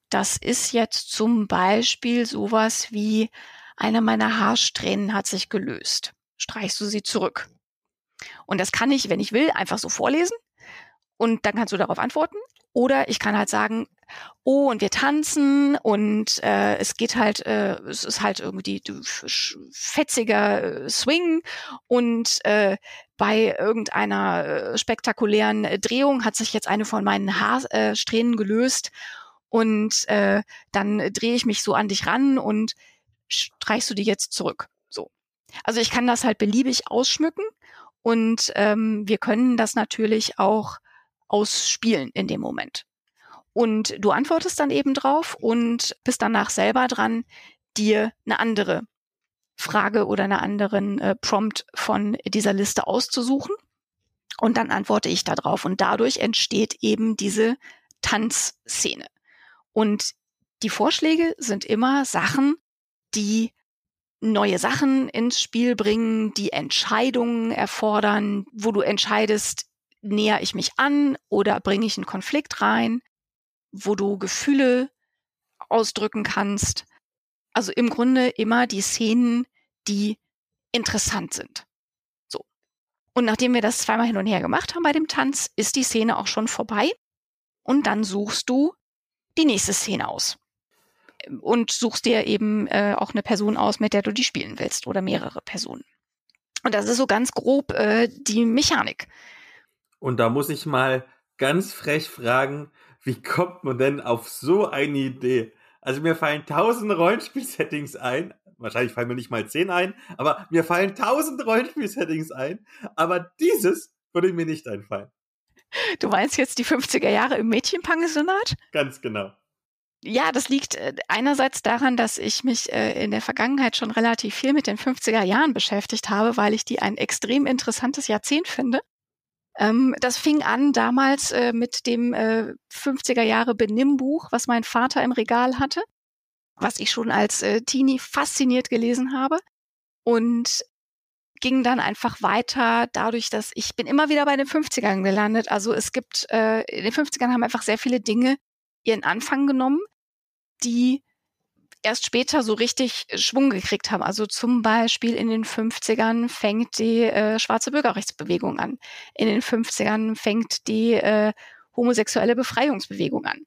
Das ist jetzt zum Beispiel sowas wie, eine meiner Haarsträhnen hat sich gelöst. Streichst du sie zurück? Und das kann ich, wenn ich will, einfach so vorlesen. Und dann kannst du darauf antworten. Oder ich kann halt sagen, oh, und wir tanzen und äh, es geht halt, äh, es ist halt irgendwie fetziger äh, Swing und äh, bei irgendeiner äh, spektakulären Drehung hat sich jetzt eine von meinen Haarsträhnen gelöst und äh, dann drehe ich mich so an dich ran und streichst du die jetzt zurück. So. Also ich kann das halt beliebig ausschmücken und ähm, wir können das natürlich auch ausspielen in dem Moment. Und du antwortest dann eben drauf und bist danach selber dran, dir eine andere Frage oder einen anderen äh, Prompt von dieser Liste auszusuchen. Und dann antworte ich da drauf. Und dadurch entsteht eben diese Tanzszene. Und die Vorschläge sind immer Sachen, die neue Sachen ins Spiel bringen, die Entscheidungen erfordern, wo du entscheidest, näher ich mich an oder bringe ich einen Konflikt rein, wo du Gefühle ausdrücken kannst. Also im Grunde immer die Szenen, die interessant sind. So. Und nachdem wir das zweimal hin und her gemacht haben bei dem Tanz, ist die Szene auch schon vorbei. Und dann suchst du die nächste Szene aus. Und suchst dir eben äh, auch eine Person aus, mit der du die spielen willst oder mehrere Personen. Und das ist so ganz grob äh, die Mechanik. Und da muss ich mal ganz frech fragen, wie kommt man denn auf so eine Idee? Also mir fallen tausend Rollenspiel-Settings ein. Wahrscheinlich fallen mir nicht mal zehn ein, aber mir fallen tausend Rollenspiel-Settings ein. Aber dieses würde mir nicht einfallen. Du meinst jetzt die 50er Jahre im Mädchenpensionat? Ganz genau. Ja, das liegt äh, einerseits daran, dass ich mich äh, in der Vergangenheit schon relativ viel mit den 50er Jahren beschäftigt habe, weil ich die ein extrem interessantes Jahrzehnt finde. Ähm, das fing an damals äh, mit dem 50er Jahre Benimmbuch, was mein Vater im Regal hatte, was ich schon als Teenie fasziniert gelesen habe. Und ging dann einfach weiter dadurch, dass ich bin immer wieder bei den 50ern gelandet. Also es gibt, äh, in den 50ern haben einfach sehr viele Dinge ihren Anfang genommen, die erst später so richtig Schwung gekriegt haben. Also zum Beispiel in den 50ern fängt die äh, schwarze Bürgerrechtsbewegung an. In den 50ern fängt die äh, homosexuelle Befreiungsbewegung an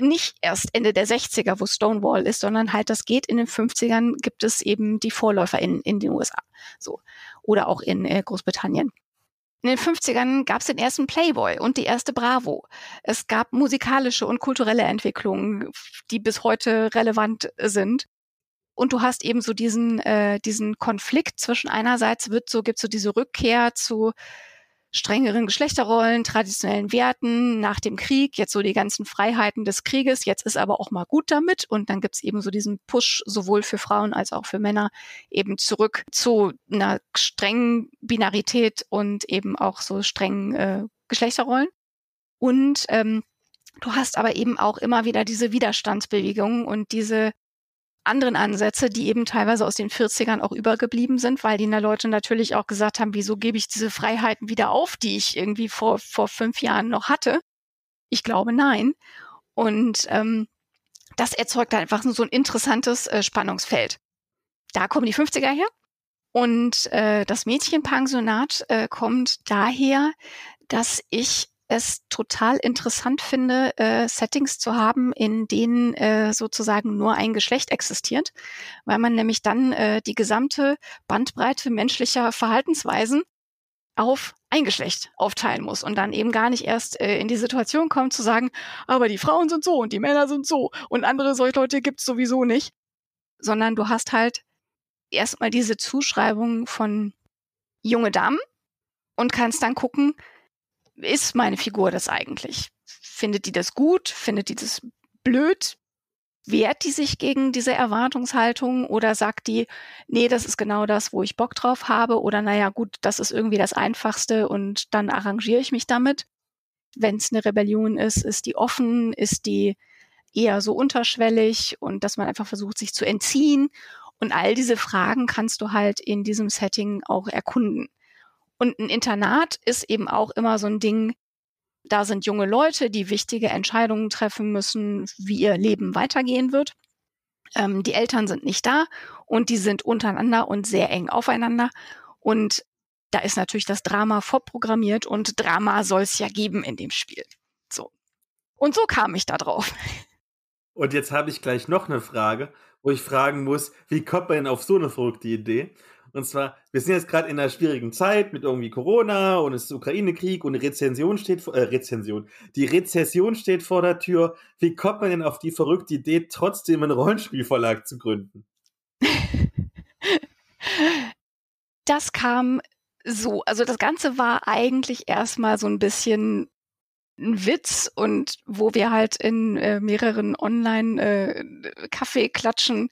nicht erst Ende der 60er, wo Stonewall ist, sondern halt das geht in den 50ern, gibt es eben die Vorläufer in, in den USA. So. Oder auch in äh, Großbritannien. In den 50ern gab es den ersten Playboy und die erste Bravo. Es gab musikalische und kulturelle Entwicklungen, die bis heute relevant sind. Und du hast eben so diesen, äh, diesen Konflikt zwischen einerseits wird so, gibt so diese Rückkehr zu strengeren Geschlechterrollen, traditionellen Werten nach dem Krieg, jetzt so die ganzen Freiheiten des Krieges, jetzt ist aber auch mal gut damit und dann gibt's eben so diesen Push sowohl für Frauen als auch für Männer eben zurück zu einer strengen Binarität und eben auch so strengen äh, Geschlechterrollen. Und ähm, du hast aber eben auch immer wieder diese Widerstandsbewegungen und diese anderen Ansätze, die eben teilweise aus den 40ern auch übergeblieben sind, weil die Leute natürlich auch gesagt haben, wieso gebe ich diese Freiheiten wieder auf, die ich irgendwie vor, vor fünf Jahren noch hatte? Ich glaube nein. Und ähm, das erzeugt einfach so ein interessantes äh, Spannungsfeld. Da kommen die 50er her. Und äh, das Mädchenpensionat äh, kommt daher, dass ich es total interessant finde, äh, Settings zu haben, in denen äh, sozusagen nur ein Geschlecht existiert, weil man nämlich dann äh, die gesamte Bandbreite menschlicher Verhaltensweisen auf ein Geschlecht aufteilen muss und dann eben gar nicht erst äh, in die Situation kommt zu sagen, aber die Frauen sind so und die Männer sind so und andere solche Leute gibt's sowieso nicht, sondern du hast halt erstmal diese Zuschreibung von junge Damen und kannst dann gucken, ist meine Figur das eigentlich? Findet die das gut? Findet die das blöd? wehrt die sich gegen diese Erwartungshaltung oder sagt die, nee, das ist genau das, wo ich Bock drauf habe oder naja, gut, das ist irgendwie das Einfachste und dann arrangiere ich mich damit. Wenn es eine Rebellion ist, ist die offen, ist die eher so unterschwellig und dass man einfach versucht, sich zu entziehen. Und all diese Fragen kannst du halt in diesem Setting auch erkunden. Und ein Internat ist eben auch immer so ein Ding, da sind junge Leute, die wichtige Entscheidungen treffen müssen, wie ihr Leben weitergehen wird. Ähm, die Eltern sind nicht da und die sind untereinander und sehr eng aufeinander. Und da ist natürlich das Drama vorprogrammiert und Drama soll es ja geben in dem Spiel. So. Und so kam ich da drauf. Und jetzt habe ich gleich noch eine Frage, wo ich fragen muss, wie kommt man denn auf so eine verrückte Idee? Und zwar, wir sind jetzt gerade in einer schwierigen Zeit mit irgendwie Corona und es ist Ukraine-Krieg und Rezension steht vor, äh, Rezension. Die Rezession steht vor der Tür. Wie kommt man denn auf die verrückte Idee, trotzdem einen Rollenspielverlag zu gründen? (laughs) Das kam so, also das Ganze war eigentlich erstmal so ein bisschen ein Witz und wo wir halt in äh, mehreren Online-Kaffeeklatschen äh,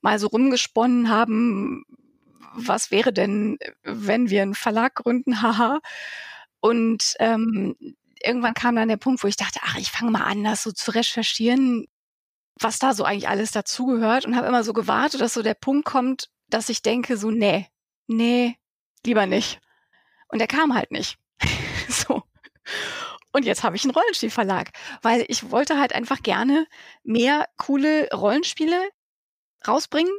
mal so rumgesponnen haben, was wäre denn, wenn wir einen Verlag gründen, haha. Und ähm, irgendwann kam dann der Punkt, wo ich dachte, ach, ich fange mal an, das so zu recherchieren, was da so eigentlich alles dazugehört und habe immer so gewartet, dass so der Punkt kommt, dass ich denke, so, nee, nee, lieber nicht. Und der kam halt nicht. (laughs) so. Und jetzt habe ich einen Rollenspielverlag, weil ich wollte halt einfach gerne mehr coole Rollenspiele rausbringen,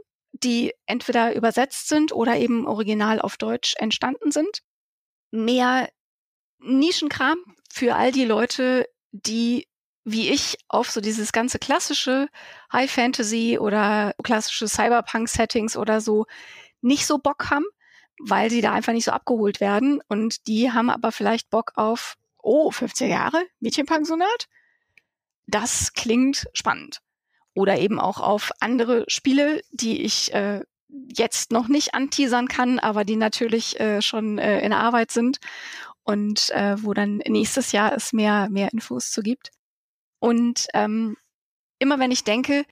die entweder übersetzt sind oder eben original auf Deutsch entstanden sind. Mehr Nischenkram für all die Leute, die wie ich auf so dieses ganze klassische High Fantasy oder klassische Cyberpunk Settings oder so nicht so Bock haben, weil sie da einfach nicht so abgeholt werden und die haben aber vielleicht Bock auf, oh, 15 Jahre Mädchenpensionat? Das klingt spannend oder eben auch auf andere Spiele, die ich äh, jetzt noch nicht anteasern kann, aber die natürlich äh, schon äh, in Arbeit sind und äh, wo dann nächstes Jahr es mehr, mehr Infos zu gibt. Und ähm, immer wenn ich denke,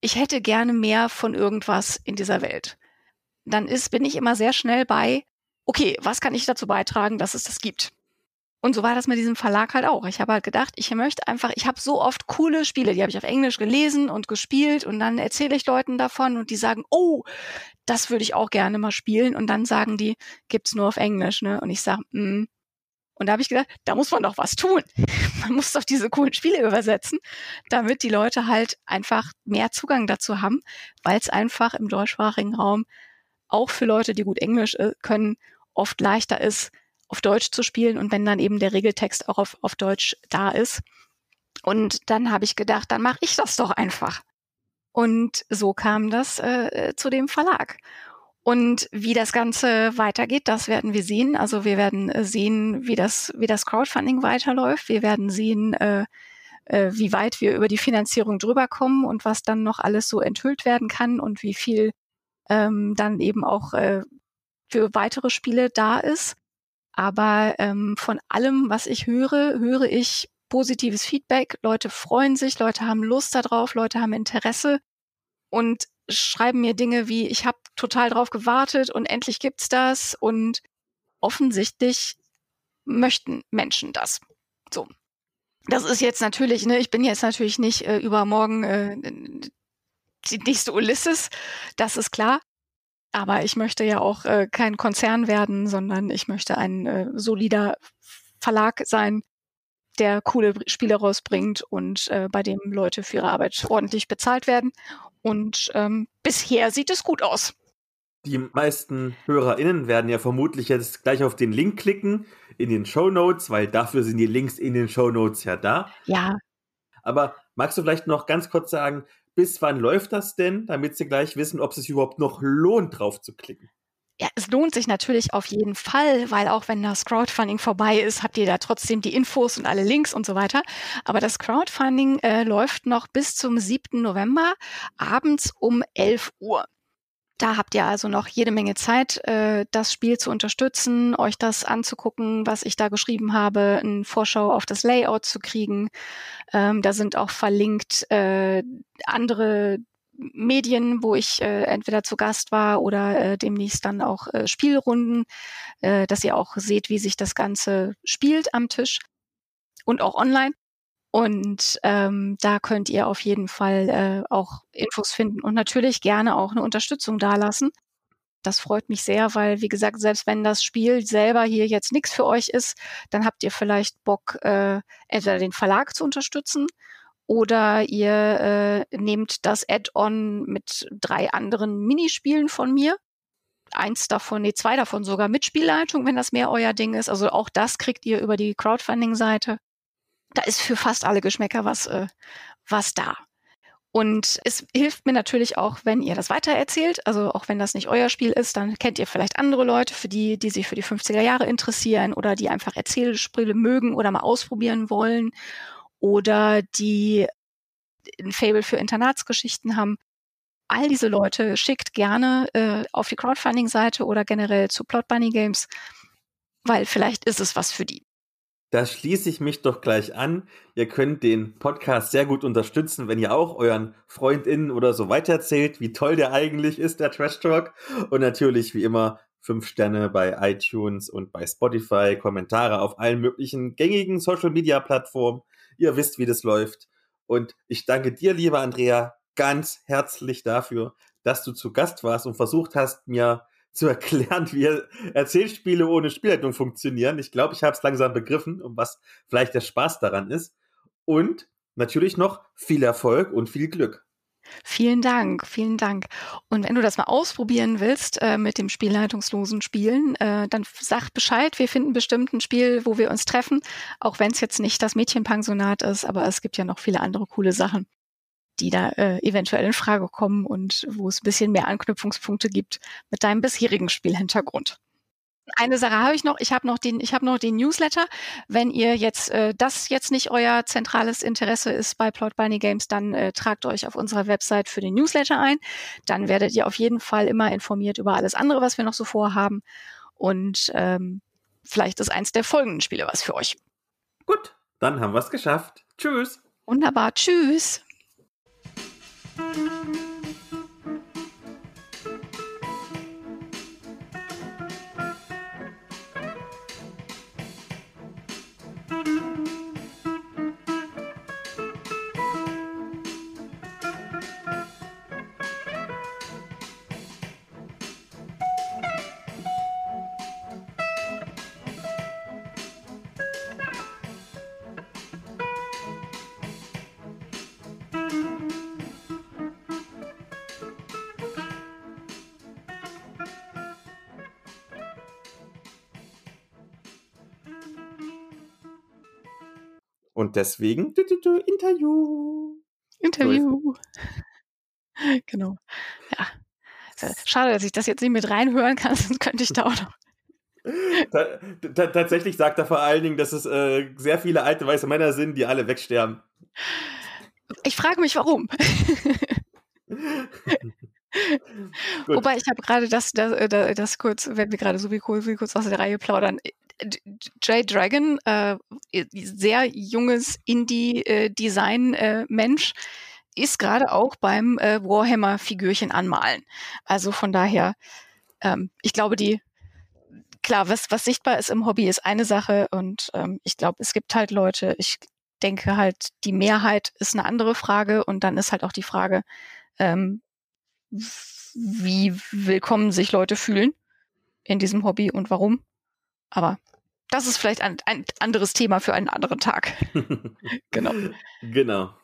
ich hätte gerne mehr von irgendwas in dieser Welt, dann ist, bin ich immer sehr schnell bei, okay, was kann ich dazu beitragen, dass es das gibt? Und so war das mit diesem Verlag halt auch. Ich habe halt gedacht, ich möchte einfach, ich habe so oft coole Spiele, die habe ich auf Englisch gelesen und gespielt und dann erzähle ich Leuten davon und die sagen, oh, das würde ich auch gerne mal spielen und dann sagen die, gibt's nur auf Englisch, ne? Und ich sage, mm. Und da habe ich gedacht, da muss man doch was tun. (laughs) Man muss doch diese coolen Spiele übersetzen, damit die Leute halt einfach mehr Zugang dazu haben, weil es einfach im deutschsprachigen Raum auch für Leute, die gut Englisch äh, können, oft leichter ist, auf Deutsch zu spielen und wenn dann eben der Regeltext auch auf, auf Deutsch da ist. Und dann habe ich gedacht, dann mache ich das doch einfach. Und so kam das äh, zu dem Verlag. Und wie das Ganze weitergeht, das werden wir sehen. Also wir werden äh, sehen, wie das, wie das Crowdfunding weiterläuft. Wir werden sehen, äh, äh, wie weit wir über die Finanzierung drüber kommen und was dann noch alles so enthüllt werden kann und wie viel ähm, dann eben auch äh, für weitere Spiele da ist. Aber ähm, von allem, was ich höre, höre ich positives Feedback. Leute freuen sich, Leute haben Lust darauf, Leute haben Interesse und schreiben mir Dinge wie, ich habe total drauf gewartet und endlich gibt's das. Und offensichtlich möchten Menschen das. So. Das ist jetzt natürlich, ne, ich bin jetzt natürlich nicht äh, übermorgen äh, die nächste Ulysses, das ist klar. Aber ich möchte ja auch äh, kein Konzern werden, sondern ich möchte ein äh, solider Verlag sein, der coole Spiele rausbringt und äh, bei dem Leute für ihre Arbeit ordentlich bezahlt werden. Und ähm, bisher sieht es gut aus. Die meisten HörerInnen werden ja vermutlich jetzt gleich auf den Link klicken in den Show Notes, weil dafür sind die Links in den Show Notes ja da. Ja. Aber magst du vielleicht noch ganz kurz sagen, bis wann läuft das denn, damit sie gleich wissen, ob es sich überhaupt noch lohnt, drauf zu klicken? Ja, es lohnt sich natürlich auf jeden Fall, weil auch wenn das Crowdfunding vorbei ist, habt ihr da trotzdem die Infos und alle Links und so weiter. Aber das Crowdfunding äh, läuft noch bis zum 7. November abends um 11 Uhr. Da habt ihr also noch jede Menge Zeit, äh, das Spiel zu unterstützen, euch das anzugucken, was ich da geschrieben habe, eine Vorschau auf das Layout zu kriegen. Ähm, da sind auch verlinkt äh, andere Medien, wo ich äh, entweder zu Gast war oder äh, demnächst dann auch äh, Spielrunden, äh, dass ihr auch seht, wie sich das Ganze spielt am Tisch und auch online. Und ähm, da könnt ihr auf jeden Fall äh, auch Infos finden und natürlich gerne auch eine Unterstützung dalassen. Das freut mich sehr, weil, wie gesagt, selbst wenn das Spiel selber hier jetzt nichts für euch ist, dann habt ihr vielleicht Bock, äh, entweder den Verlag zu unterstützen oder ihr äh, nehmt das Add-on mit drei anderen Minispielen von mir. Eins davon, nee, zwei davon sogar mit Spielleitung, wenn das mehr euer Ding ist. Also auch das kriegt ihr über die Crowdfunding-Seite da ist für fast alle Geschmäcker was, äh, was da. Und es hilft mir natürlich auch, wenn ihr das weitererzählt. Also auch wenn das nicht euer Spiel ist, dann kennt ihr vielleicht andere Leute, für die, die sich für die 50er Jahre interessieren oder die einfach Erzählspiele mögen oder mal ausprobieren wollen oder die ein Fable für Internatsgeschichten haben. All diese Leute schickt gerne äh, auf die Crowdfunding-Seite oder generell zu Plot Bunny Games, weil vielleicht ist es was für die. Da schließe ich mich doch gleich an. Ihr könnt den Podcast sehr gut unterstützen, wenn ihr auch euren FreundInnen oder so weitererzählt, wie toll der eigentlich ist, der Trash Talk. Und natürlich, wie immer, fünf Sterne bei iTunes und bei Spotify, Kommentare auf allen möglichen gängigen Social Media Plattformen. Ihr wisst, wie das läuft. Und ich danke dir, lieber Andrea, ganz herzlich dafür, dass du zu Gast warst und versucht hast, mir zu erklären, wie Erzählspiele ohne Spielleitung funktionieren. Ich glaube, ich habe es langsam begriffen, um was vielleicht der Spaß daran ist. Und natürlich noch viel Erfolg und viel Glück. Vielen Dank, vielen Dank. Und wenn du das mal ausprobieren willst äh, mit dem spielleitungslosen Spielen, äh, dann sag Bescheid. Wir finden bestimmt ein Spiel, wo wir uns treffen, auch wenn es jetzt nicht das Mädchenpensionat ist, aber es gibt ja noch viele andere coole Sachen die da äh, eventuell in Frage kommen und wo es ein bisschen mehr Anknüpfungspunkte gibt mit deinem bisherigen Spielhintergrund. Eine Sache habe ich noch. Ich habe noch den, ich habe noch den Newsletter. Wenn ihr jetzt äh, das jetzt nicht euer zentrales Interesse ist bei Plot Bunny Games, dann äh, tragt euch auf unserer Website für den Newsletter ein. Dann werdet ihr auf jeden Fall immer informiert über alles andere, was wir noch so vorhaben. Und ähm, vielleicht ist eins der folgenden Spiele was für euch. Gut, dann haben wir es geschafft. Tschüss. Wunderbar. Tschüss. Música Und deswegen du, du, du, Interview. Interview. (laughs) genau. Ja. Schade, dass ich das jetzt nicht mit reinhören kann, (laughs) sonst könnte ich da auch noch. (laughs) Ta ta tatsächlich sagt er vor allen Dingen, dass es äh, sehr viele alte weiße Männer sind, die alle wegsterben. Ich frage mich, warum. Wobei ich habe gerade das, das, äh, das, kurz, wenn wir gerade so wie kurz aus der Reihe plaudern, Jay Dragon, äh, sehr junges Indie-Design-Mensch, äh, ist gerade auch beim äh, Warhammer-Figürchen anmalen. Also von daher, ähm, ich glaube, die, klar, was, was sichtbar ist im Hobby, ist eine Sache und ähm, ich glaube, es gibt halt Leute, ich denke halt, die Mehrheit ist eine andere Frage und dann ist halt auch die Frage, ähm, wie willkommen sich Leute fühlen in diesem Hobby und warum. Aber das ist vielleicht ein, ein anderes Thema für einen anderen Tag. (laughs) genau. Genau.